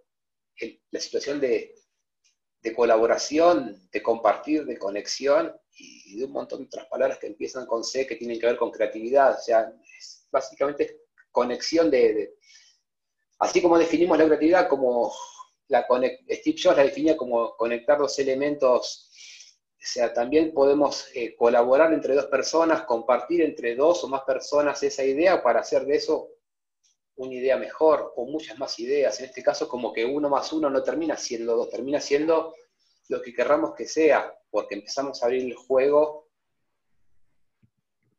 la situación de, colaboración, de compartir, de conexión y, de un montón de otras palabras que empiezan con C que tienen que ver con creatividad. O sea, es básicamente conexión de, así como definimos la creatividad como la Steve Jobs la definía como conectar dos elementos, o sea, también podemos eh, colaborar entre dos personas, compartir entre dos o más personas esa idea para hacer de eso una idea mejor o muchas más ideas. En este caso, como que uno más uno no termina siendo dos, termina siendo lo que querramos que sea, porque empezamos a abrir el juego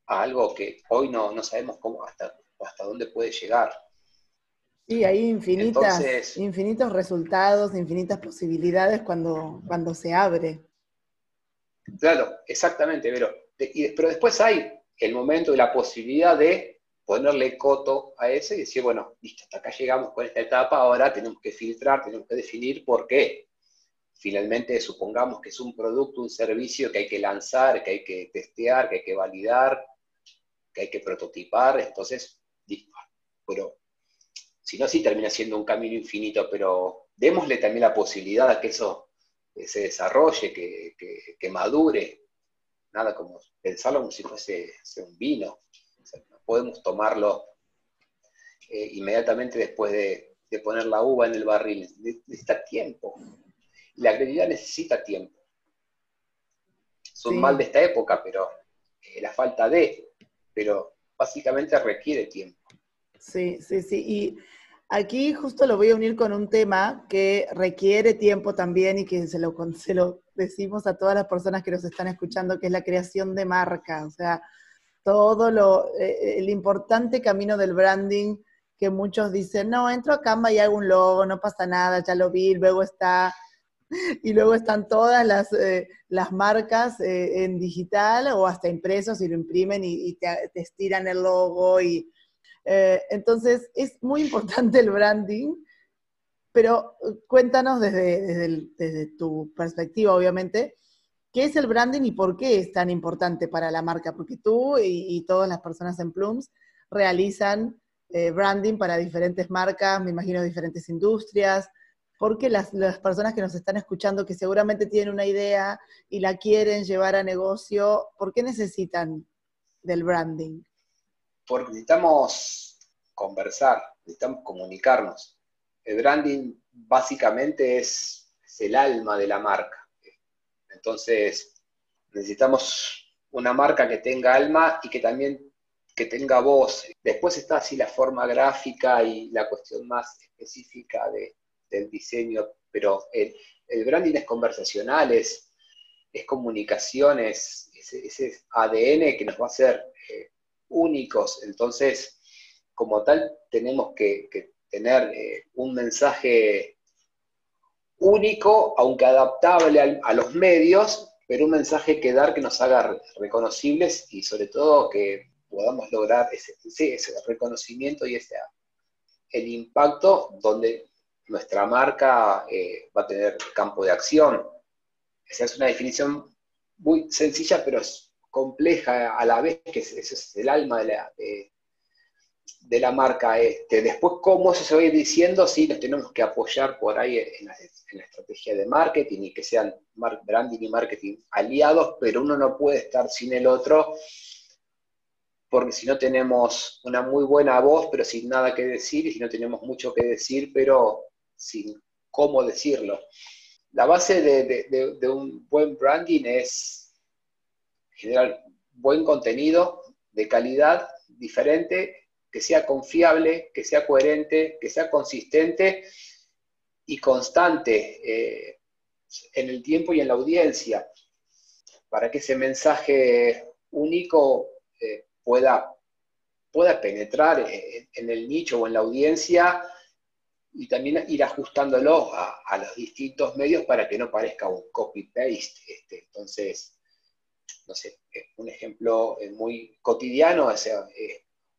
a algo que hoy no, no sabemos cómo hasta, hasta dónde puede llegar. Sí, hay infinitas, infinitos resultados, infinitas posibilidades cuando, cuando se abre. Claro, exactamente, pero, pero después hay el momento y la posibilidad de ponerle coto a ese y decir, bueno, listo, hasta acá llegamos con esta etapa, ahora tenemos que filtrar, tenemos que definir por qué. Finalmente, supongamos que es un producto, un servicio que hay que lanzar, que hay que testear, que hay que validar, que hay que prototipar, entonces, listo. Pero si no, sí termina siendo un camino infinito, pero démosle también la posibilidad a que eso eh, se desarrolle, que, madure. Nada como pensarlo como si fuese, un vino. no podemos tomarlo eh, inmediatamente después de, poner la uva en el barril. Necesita tiempo. La creatividad necesita tiempo. Es un mal de esta época, pero eh, la falta de, pero básicamente requiere tiempo. Sí, sí, sí. Y aquí justo lo voy a unir con un tema que requiere tiempo también y que se lo, se lo decimos a todas las personas que nos están escuchando, que es la creación de marca. O sea, todo lo, eh, el importante camino del branding que muchos dicen, no, entro a Canva y hago un logo, no pasa nada, ya lo vi, luego está, y luego están todas las, eh, las marcas eh, en digital o hasta impresos y lo imprimen y, te, te, estiran el logo y eh, entonces, es muy importante el branding, pero eh, cuéntanos desde, tu perspectiva, obviamente, ¿qué es el branding y por qué es tan importante para la marca? Porque tú y, todas las personas en Plums realizan eh, branding para diferentes marcas, me imagino diferentes industrias. Porque las, las personas que nos están escuchando, que seguramente tienen una idea y la quieren llevar a negocio, ¿por qué necesitan del branding? Porque necesitamos conversar, necesitamos comunicarnos. El branding básicamente es, el alma de la marca. Entonces, necesitamos una marca que tenga alma y que también que tenga voz. Después está así la forma gráfica y la cuestión más específica del diseño, pero el, branding es conversacional, es, comunicación, es ADN que nos va a hacer únicos. Entonces, como tal, tenemos que, tener eh, un mensaje único, aunque adaptable a los medios, pero un mensaje que dar que nos haga reconocibles y sobre todo que podamos lograr ese, reconocimiento y ese, el impacto donde nuestra marca eh, va a tener campo de acción. Esa es una definición muy sencilla, pero es compleja a la vez, que ese es el alma de la, de, la marca. Este. Después, cómo eso se va a ir diciendo, sí, nos tenemos que apoyar por ahí en la, estrategia de marketing y que sean branding y marketing aliados, pero uno no puede estar sin el otro, porque si no tenemos una muy buena voz, pero sin nada que decir, y si no tenemos mucho que decir, pero sin cómo decirlo. La base de un buen branding es generar buen contenido de calidad diferente, que sea confiable, que sea coherente, que sea consistente y constante eh, en el tiempo y en la audiencia, para que ese mensaje único eh, pueda, pueda penetrar en, el nicho o en la audiencia y también ir ajustándolo a, los distintos medios para que no parezca un copy-paste. Este. Entonces, no sé, un ejemplo muy cotidiano, o sea,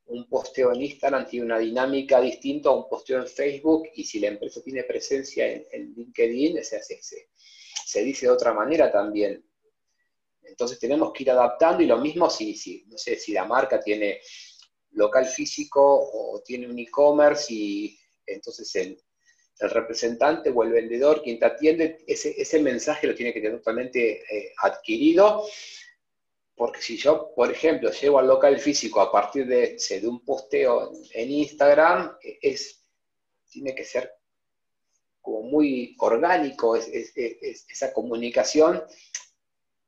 un posteo en Instagram tiene una dinámica distinta a un posteo en Facebook y si la empresa tiene presencia en, LinkedIn, se, se, dice de otra manera también. Entonces tenemos que ir adaptando y lo mismo si, si, no sé, si la marca tiene local físico o tiene un e-commerce y entonces el, representante o el vendedor, quien te atiende, ese, mensaje lo tiene que tener totalmente eh, adquirido. Porque si yo, por ejemplo, llego al local físico a partir de, de un posteo en, Instagram, e, es, tiene que ser como muy orgánico esa comunicación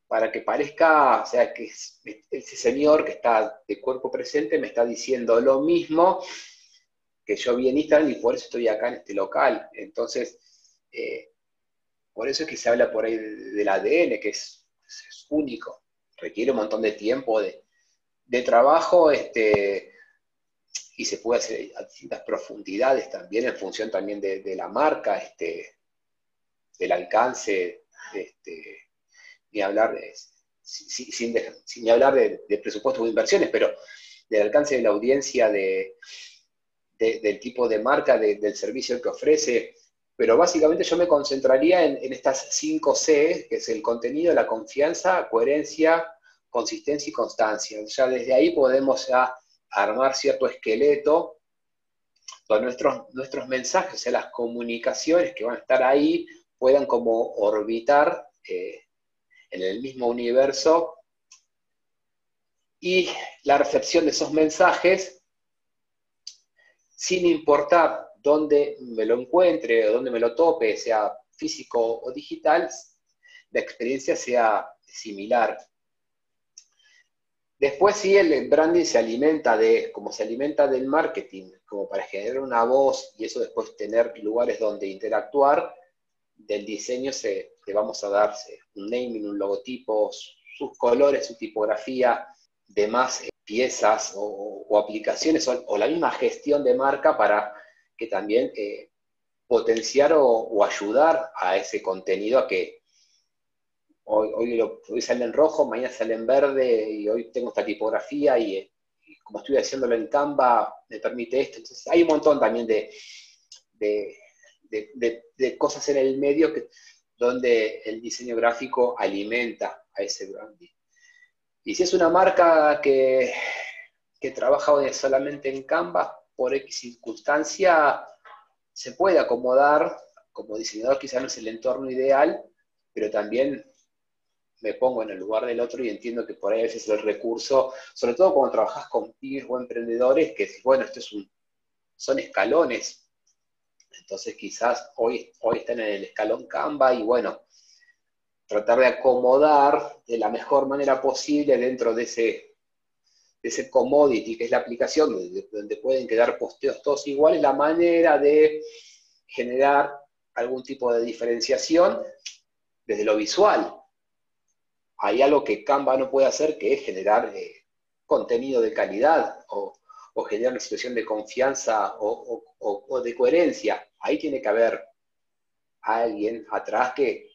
para que parezca, o sea, que ese señor que está de cuerpo presente me está diciendo lo mismo que yo vi en Instagram y por eso estoy acá en este local. Entonces, eh, por eso es que se habla por ahí del ADN, que es único requiere un montón de tiempo, de, trabajo, este, y se puede hacer a distintas profundidades también en función también de, la marca, este, del alcance, este, ni hablar de, sin, hablar de, presupuestos de inversiones, pero del alcance de la audiencia, de, del tipo de marca, del servicio que ofrece. Pero básicamente yo me concentraría en, estas cinco C, que es el contenido, la confianza, coherencia, consistencia y constancia. Ya desde ahí podemos armar cierto esqueleto con nuestros, nuestros mensajes, o sea, las comunicaciones que van a estar ahí puedan como orbitar eh, en el mismo universo y la recepción de esos mensajes, sin importar dónde me lo encuentre o dónde me lo tope, sea físico o digital, la experiencia sea similar. Después sí, el branding se alimenta de, como se alimenta del marketing, como para generar una voz y eso después tener lugares donde interactuar, del diseño se, le vamos a darse un naming, un logotipo, sus colores, su tipografía, demás piezas o, aplicaciones o, la misma gestión de marca para que también eh, potenciar o ayudar a ese contenido a que hoy, sale en rojo, mañana sale en verde y hoy tengo esta tipografía y, como estoy haciéndolo en Canva me permite esto. Entonces hay un montón también de, de, cosas en el medio donde el diseño gráfico alimenta a ese branding. Y si es una marca que, que trabaja solamente en Canva, por X circunstancia, se puede acomodar, como diseñador quizás no es el entorno ideal, pero también me pongo en el lugar del otro y entiendo que por ahí a veces el recurso, sobre todo cuando trabajas con pibes o emprendedores, que bueno, esto es un, son escalones. Entonces quizás hoy, hoy están en el escalón Canva y bueno, tratar de acomodar de la mejor manera posible dentro de ese, ese commodity que es la aplicación, donde, pueden quedar posteos todos iguales, la manera de generar algún tipo de diferenciación desde lo visual hay algo que Canva no puede hacer, que es generar eh, contenido de calidad o, generar una situación de confianza o, de coherencia. Ahí tiene que haber alguien atrás que,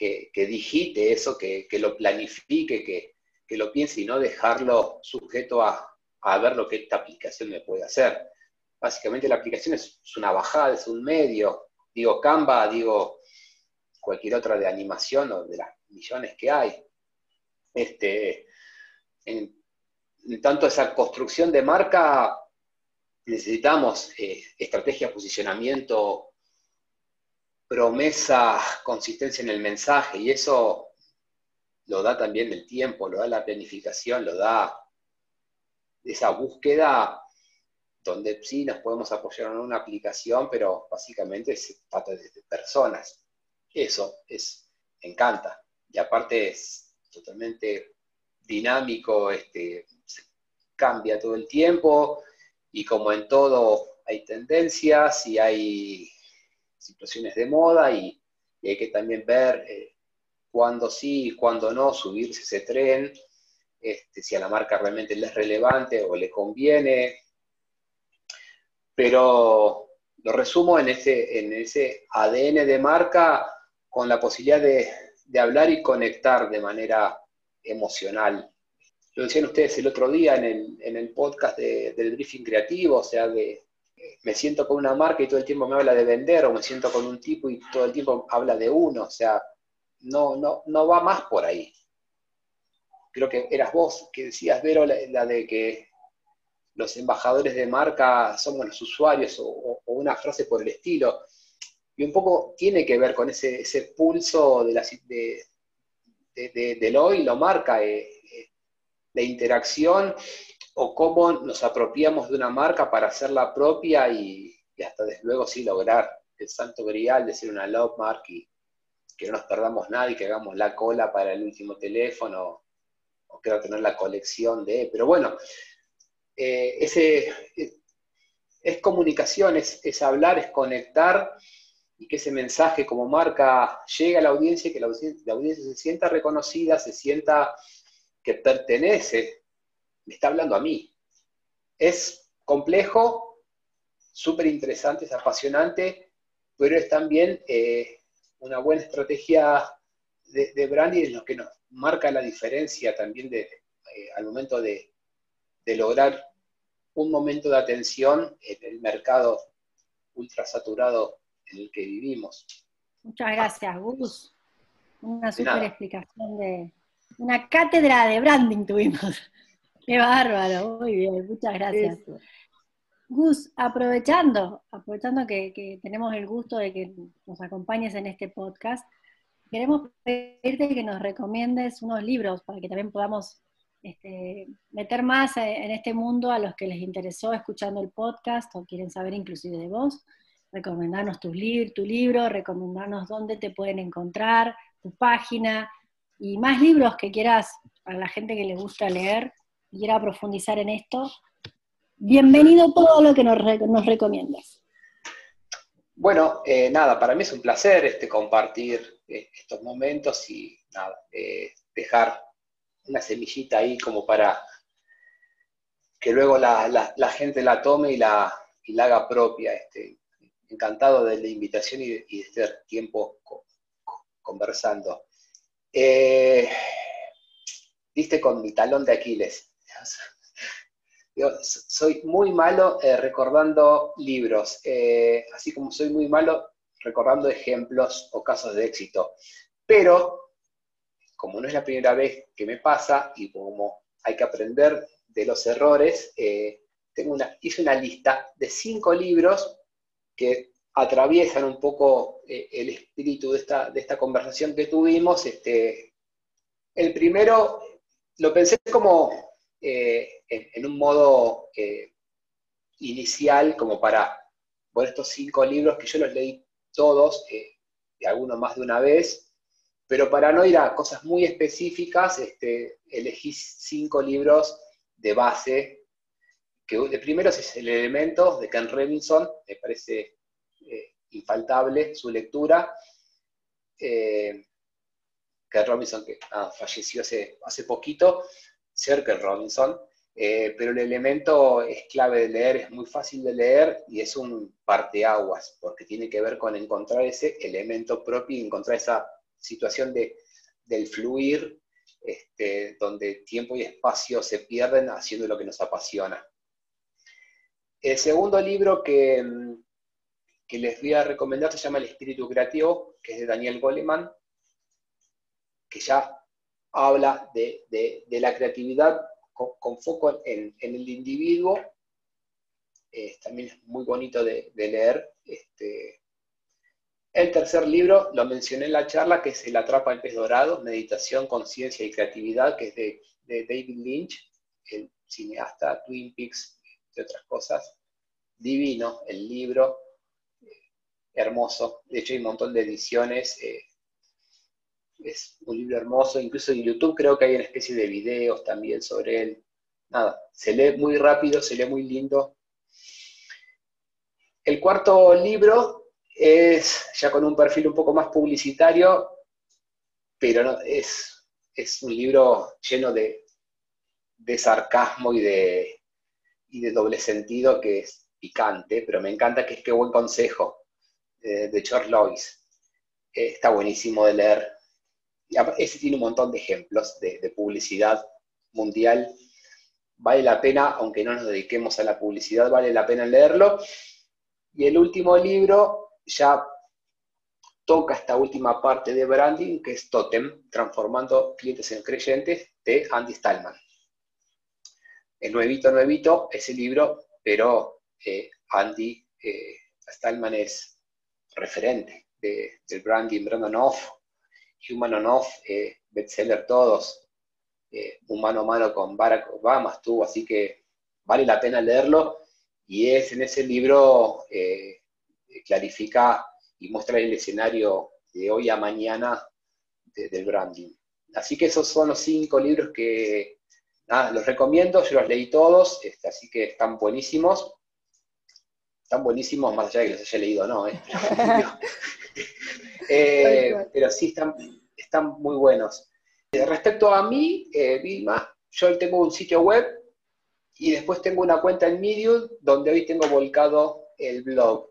que, digite eso, que, lo planifique, que, lo piense y no dejarlo sujeto a, ver lo que esta aplicación me puede hacer. Básicamente la aplicación es, es una bajada, es un medio. Digo Canva, digo cualquier otra de animación o de las millones que hay. Este, en, tanto esa construcción de marca, necesitamos eh, estrategia, posicionamiento, promesa, consistencia en el mensaje, y eso lo da también el tiempo, lo da la planificación, lo da esa búsqueda donde sí nos podemos apoyar en una aplicación, pero básicamente se trata de personas. Eso es, encanta. Y aparte es totalmente dinámico, este, cambia todo el tiempo y como en todo hay tendencias y hay situaciones de moda y, hay que también ver eh, cuándo sí y cuándo no subirse ese tren, este, si a la marca realmente le es relevante o le conviene. Pero lo resumo en ese, en ese ADN de marca con la posibilidad de, hablar y conectar de manera emocional. Lo decían ustedes el otro día en el, podcast del briefing creativo, o sea, de, me siento con una marca y todo el tiempo me habla de vender, o me siento con un tipo y todo el tiempo habla de uno, o sea, no, no, no va más por ahí. Creo que eras vos que decías, Vero, la, de que los embajadores de marca somos los usuarios, o, una frase por el estilo. Y un poco tiene que ver con ese, pulso de la, de, de, del hoy, lo marca, eh, eh, la interacción o cómo nos apropiamos de una marca para hacerla propia y, hasta desde luego sí lograr el santo grial de ser una love mark y que no nos perdamos nada y que hagamos la cola para el último teléfono o quiero tener la colección de... Pero bueno, eh, ese, es comunicación, es, hablar, es conectar y que ese mensaje como marca llegue a la audiencia y que la audiencia se sienta reconocida, se sienta que pertenece me está hablando a mí. Es complejo, súper interesante, es apasionante, pero es también eh, una buena estrategia de, branding en lo que nos marca la diferencia también de, eh, al momento de, lograr un momento de atención en el mercado ultra saturado en el que vivimos. Muchas gracias, Gus. Una súper explicación de una cátedra de branding tuvimos. Qué bárbaro, muy bien, muchas gracias. Gus, aprovechando, aprovechando que, tenemos el gusto de que nos acompañes en este podcast, queremos pedirte que nos recomiendes unos libros para que también podamos este, meter más en este mundo a los que les interesó escuchando el podcast o quieren saber inclusive de vos. Recomendarnos tu, tu libro, recomendarnos dónde te pueden encontrar, tu página y más libros que quieras para la gente que le gusta leer quiera profundizar en esto, bienvenido todo lo que nos, recomiendas. Bueno, eh, nada, para mí es un placer este, compartir eh, estos momentos y eh, dejar una semillita ahí como para que luego la, gente la tome y la, haga propia. Este, encantado de la invitación y de, estar tiempo conversando. Viste con mi talón de Aquiles soy muy malo eh, recordando libros, eh, así como soy muy malo recordando ejemplos o casos de éxito. Pero, como no es la primera vez que me pasa y como hay que aprender de los errores, eh, tengo una, hice una lista de cinco libros que atraviesan un poco el espíritu de esta, de esta conversación que tuvimos. Este, el primero lo pensé como eh, en, un modo eh, inicial como para, por estos cinco libros que yo los leí todos, eh, y algunos más de una vez, pero para no ir a cosas muy específicas, este, elegí cinco libros de base, que el primero es El Elemento de Ken Robinson, me parece infaltable su lectura. Ken Robinson, que ah, falleció hace, hace poquito, cerca de Robinson, eh, pero el elemento es clave de leer, es muy fácil de leer y es un parteaguas, porque tiene que ver con encontrar ese elemento propio y encontrar esa situación de, del fluir, este, donde tiempo y espacio se pierden haciendo lo que nos apasiona. El segundo libro que, que les voy a recomendar se llama El Espíritu Creativo, que es de Daniel Goleman, que ya habla de, la creatividad con, foco en, el individuo. también es muy bonito de, leer. Este, el tercer libro, lo mencioné en la charla, que es El atrapa el pez dorado, Meditación, Conciencia y Creatividad, que es de, David Lynch, el cineasta Twin Peaks, entre otras cosas. Divino el libro, eh, hermoso. De hecho, hay un montón de ediciones. Eh, es un libro hermoso, incluso en YouTube creo que hay una especie de videos también sobre él. Nada, se lee muy rápido, se lee muy lindo. El cuarto libro es ya con un perfil un poco más publicitario, pero es, es un libro lleno de, sarcasmo y de, y de doble sentido que es picante, pero me encanta que es Qué buen consejo, de, George Lois. está buenísimo de leer, ese tiene un montón de ejemplos de, publicidad mundial. Vale la pena, aunque no nos dediquemos a la publicidad, vale la pena leerlo. Y el último libro ya toca esta última parte de branding, que es Totem, transformando clientes en creyentes, de Andy Stallman. Es nuevito, nuevito ese libro, pero eh, Andy eh, Stallman es referente del branding, Brandon Off, Human on Off, eh, bestseller todos, eh, un mano a mano con Barack Obama estuvo, así que vale la pena leerlo. Y es en ese libro eh, clarifica y muestra el escenario de hoy a mañana del branding. Así que esos son los cinco libros que los recomiendo, yo los leí todos, este, así que están buenísimos. Están buenísimos, más allá de que los haya leído no. Eh, pero sí están, están muy buenos. Eh, respecto a mí, eh, Vilma, yo tengo un sitio web y después tengo una cuenta en Medium donde hoy tengo volcado el blog,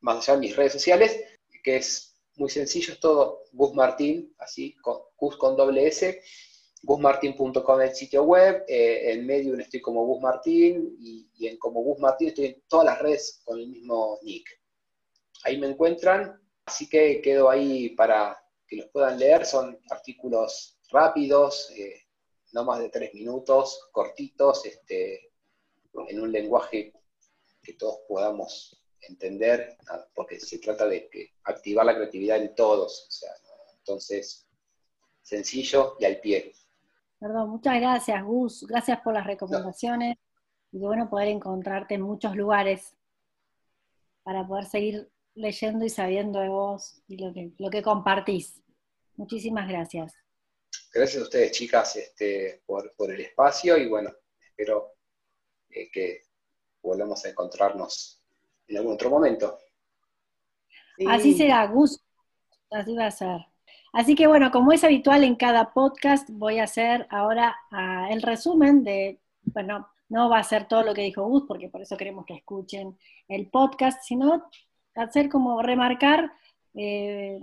más allá de mis redes sociales, que es muy sencillo, es todo Gus Martín, así, con, Gus con doble S, gusmartin.com el sitio web, en Medium estoy como Gus Martín y, y, en como Gus Martín estoy en todas las redes con el mismo nick. Ahí me encuentran Así que quedo ahí para que los puedan leer. Son artículos rápidos, eh, no más de tres minutos, cortitos, este, en un lenguaje que todos podamos entender, porque se trata de activar la creatividad en todos. entonces, sencillo y al pie. Perdón, muchas gracias, Gus. Gracias por las recomendaciones. Y bueno poder encontrarte en muchos lugares para poder seguir leyendo y sabiendo de vos y lo que, lo que compartís. Muchísimas gracias. Gracias a ustedes, chicas, este, por, el espacio y bueno, espero eh, que volvamos a encontrarnos en algún otro momento. Así será, Gus. Así va a ser. Así que bueno, como es habitual en cada podcast, voy a hacer ahora ah, el resumen de, bueno, no va a ser todo lo que dijo Gus, porque por eso queremos que escuchen el podcast, sino hacer como remarcar eh,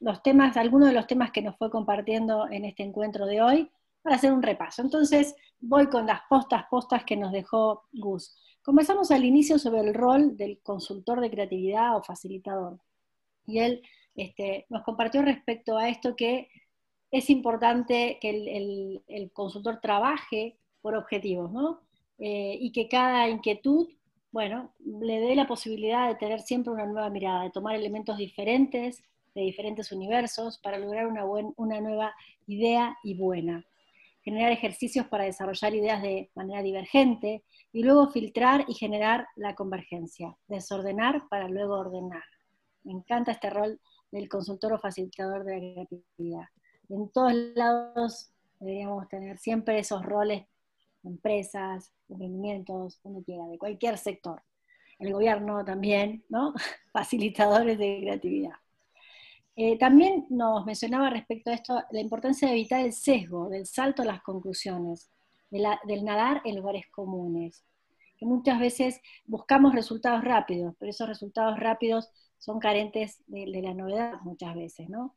los temas, algunos de los temas que nos fue compartiendo en este encuentro de hoy, para hacer un repaso. Entonces, voy con las postas, postas que nos dejó Gus. Comenzamos al inicio sobre el rol del consultor de creatividad o facilitador. Y él este, nos compartió respecto a esto que es importante que el, consultor trabaje por objetivos, ¿no? Eh, y que cada inquietud bueno, le dé la posibilidad de tener siempre una nueva mirada, de tomar elementos diferentes, de diferentes universos, para lograr una, una nueva idea y buena. Generar ejercicios para desarrollar ideas de manera divergente y luego filtrar y generar la convergencia. Desordenar para luego ordenar. Me encanta este rol del consultor o facilitador de la creatividad. En todos lados deberíamos tener siempre esos roles empresas, emprendimientos, donde de cualquier sector. El gobierno también, ¿no? Facilitadores de creatividad. Eh, también nos mencionaba respecto a esto la importancia de evitar el sesgo, del salto a las conclusiones, del nadar en lugares comunes. Que muchas veces buscamos resultados rápidos, pero esos resultados rápidos son carentes de, la novedad muchas veces, ¿no?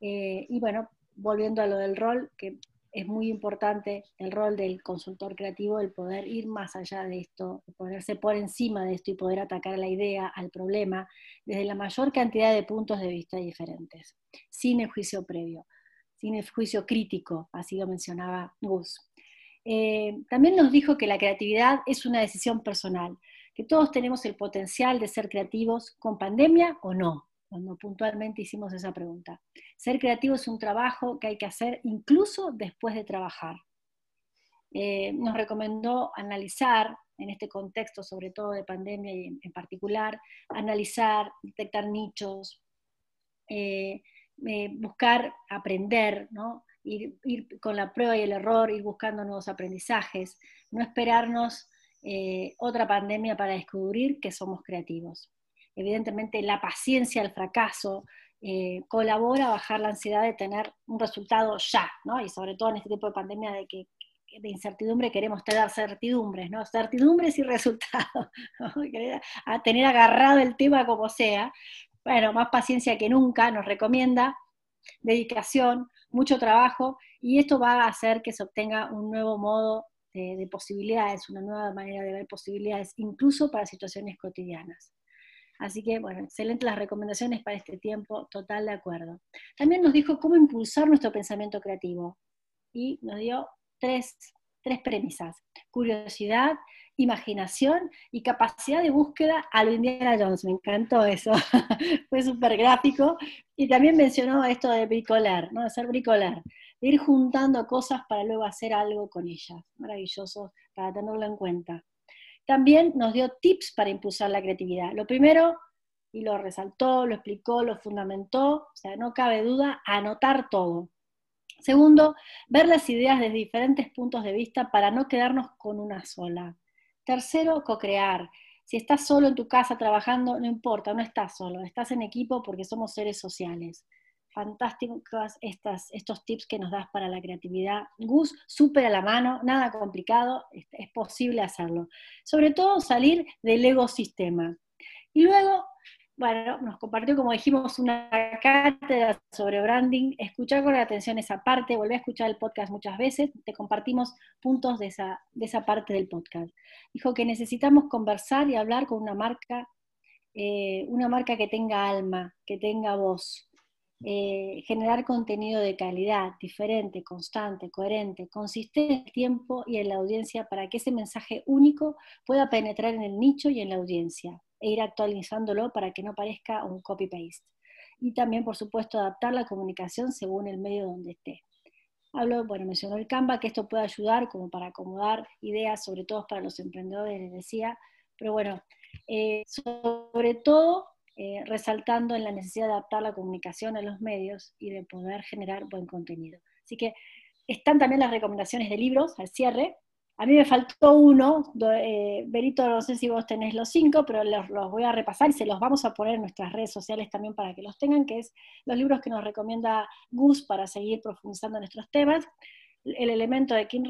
Eh, y bueno, volviendo a lo del rol, que es muy importante el rol del consultor creativo, el poder ir más allá de esto, ponerse por encima de esto y poder atacar la idea, al problema, desde la mayor cantidad de puntos de vista diferentes, sin el juicio previo, sin el juicio crítico, así lo mencionaba Gus. Eh, también nos dijo que la creatividad es una decisión personal, que todos tenemos el potencial de ser creativos con pandemia o no, cuando puntualmente hicimos esa pregunta. Ser creativo es un trabajo que hay que hacer incluso después de trabajar. Eh, nos recomendó analizar, en este contexto sobre todo de pandemia y en, particular, analizar, detectar nichos, eh, eh, buscar aprender, ¿no? Ir, con la prueba y el error, ir buscando nuevos aprendizajes, no esperarnos otra pandemia para descubrir que somos creativos evidentemente la paciencia al fracaso eh, colabora a bajar la ansiedad de tener un resultado ya, ¿no? Y sobre todo en este tipo de pandemia de que de incertidumbre queremos tener certidumbres, ¿no? Certidumbres y resultados, a tener agarrado el tema como sea. Bueno, más paciencia que nunca nos recomienda, dedicación, mucho trabajo y esto va a hacer que se obtenga un nuevo modo de, posibilidades, una nueva manera de ver posibilidades, incluso para situaciones cotidianas. Así que, bueno, excelentes las recomendaciones para este tiempo, total de acuerdo. También nos dijo cómo impulsar nuestro pensamiento creativo y nos dio tres, tres premisas. Curiosidad, imaginación y capacidad de búsqueda a lo Indiana Jones. Me encantó eso. Fue súper gráfico. Y también mencionó esto de bricolar, ¿no? de ser bricolar, de ir juntando cosas para luego hacer algo con ellas. Maravilloso para tenerlo en cuenta. También nos dio tips para impulsar la creatividad. Lo primero, y lo resaltó, lo explicó, lo fundamentó, o sea, no cabe duda, anotar todo. Segundo, ver las ideas desde diferentes puntos de vista para no quedarnos con una sola. Tercero, co-crear. Si estás solo en tu casa trabajando, no importa, no estás solo, estás en equipo porque somos seres sociales. Fantásticos estas, estos tips que nos das para la creatividad. Gus, súper a la mano, nada complicado, es, posible hacerlo. Sobre todo salir del ecosistema. Y luego bueno, nos compartió, como dijimos, una cátedra sobre branding. Escuchar con atención esa parte, volví a escuchar el podcast muchas veces, te compartimos puntos de esa, de esa parte del podcast. Dijo que necesitamos conversar y hablar con una marca, eh, una marca que tenga alma, que tenga voz. Eh, generar contenido de calidad, diferente, constante, coherente, consistente en el tiempo y en la audiencia para que ese mensaje único pueda penetrar en el nicho y en la audiencia e ir actualizándolo para que no parezca un copy-paste. Y también, por supuesto, adaptar la comunicación según el medio donde esté. Hablo, bueno, mencionó el Canva, que esto puede ayudar como para acomodar ideas, sobre todo para los emprendedores, les decía, pero bueno, eh, sobre todo eh, resaltando en la necesidad de adaptar la comunicación a los medios y de poder generar buen contenido. Así que están también las recomendaciones de libros al cierre, a mí me faltó uno, eh, Berito, no sé si vos tenés los cinco, pero los, voy a repasar y se los vamos a poner en nuestras redes sociales también para que los tengan, que es los libros que nos recomienda Gus para seguir profundizando en nuestros temas. El elemento de Ken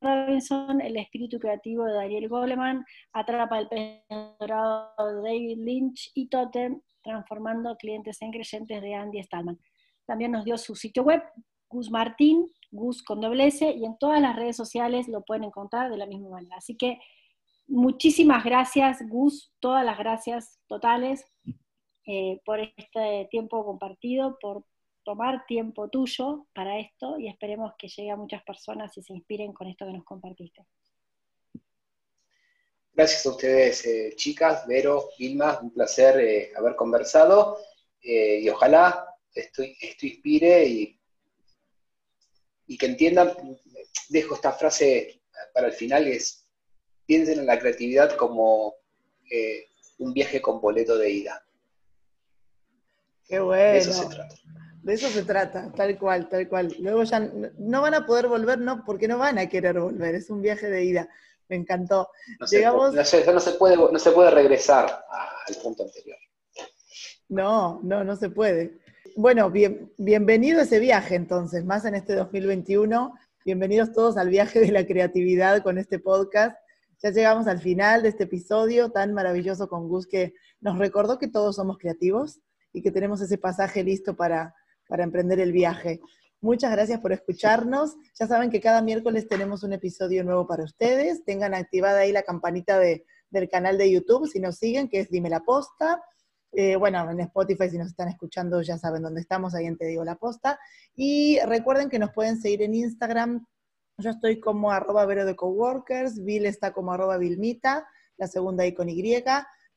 Robinson, El espíritu creativo de Daniel Goleman, Atrapa el pez de David Lynch y Totem, Transformando clientes en creyentes de Andy Stallman. También nos dio su sitio web, Gus Martín, Gus con doble S, y en todas las redes sociales lo pueden encontrar de la misma manera. Así que muchísimas gracias, Gus, todas las gracias totales eh, por este tiempo compartido, por tomar tiempo tuyo para esto y esperemos que llegue a muchas personas y se inspiren con esto que nos compartiste. Gracias a ustedes, eh, chicas, Vero, Vilma, un placer eh, haber conversado y ojalá esto, esto inspire y y que entiendan, dejo esta frase para el final, es, piensen en la creatividad como eh, un viaje con boleto de ida. Qué bueno. De eso se trata. De eso se trata, tal cual, tal cual. Luego ya no van a poder volver, no, porque no van a querer volver, es un viaje de ida. Me encantó. No, se, no, se, puede, no se puede regresar al punto anterior. No, no, no se puede. Bueno, bienvenido a ese viaje entonces, más en este 2021. Bienvenidos todos al viaje de la creatividad con este podcast. Ya llegamos al final de este episodio tan maravilloso con Gus que nos recordó que todos somos creativos y que tenemos ese pasaje listo para, para emprender el viaje. Muchas gracias por escucharnos. Ya saben que cada miércoles tenemos un episodio nuevo para ustedes. Tengan activada ahí la campanita de, del canal de YouTube si nos siguen, que es Dime la Posta. Eh, bueno, en Spotify, si nos están escuchando, ya saben dónde estamos, ahí en Te Digo la Posta. Y recuerden que nos pueden seguir en Instagram. Yo estoy como arroba vero de coworkers, Bill está como arroba Vilmita, la segunda ahí con Y.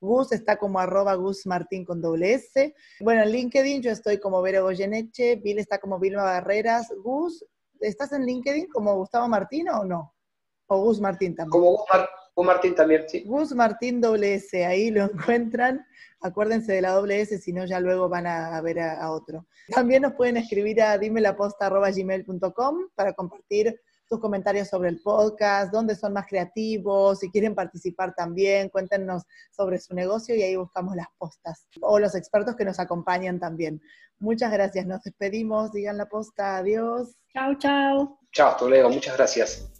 Gus está como arroba Gus Martín con doble S. Bueno, en LinkedIn yo estoy como Vero Goyeneche, Bill está como Vilma Barreras. Gus, ¿estás en LinkedIn como Gustavo Martín o no? O Gus Martín también. Como Gus, Martín también, sí. Gus Martín doble S, ahí lo encuentran. Acuérdense de la doble S, si no ya luego van a, ver a, otro. También nos pueden escribir a dimelaposta.gmail.com para compartir sus comentarios sobre el podcast, dónde son más creativos, si quieren participar también, cuéntenos sobre su negocio y ahí buscamos las postas o los expertos que nos acompañan también. Muchas gracias, nos despedimos, digan la posta, adiós. Chao, chao. Chao, hasta luego, muchas gracias.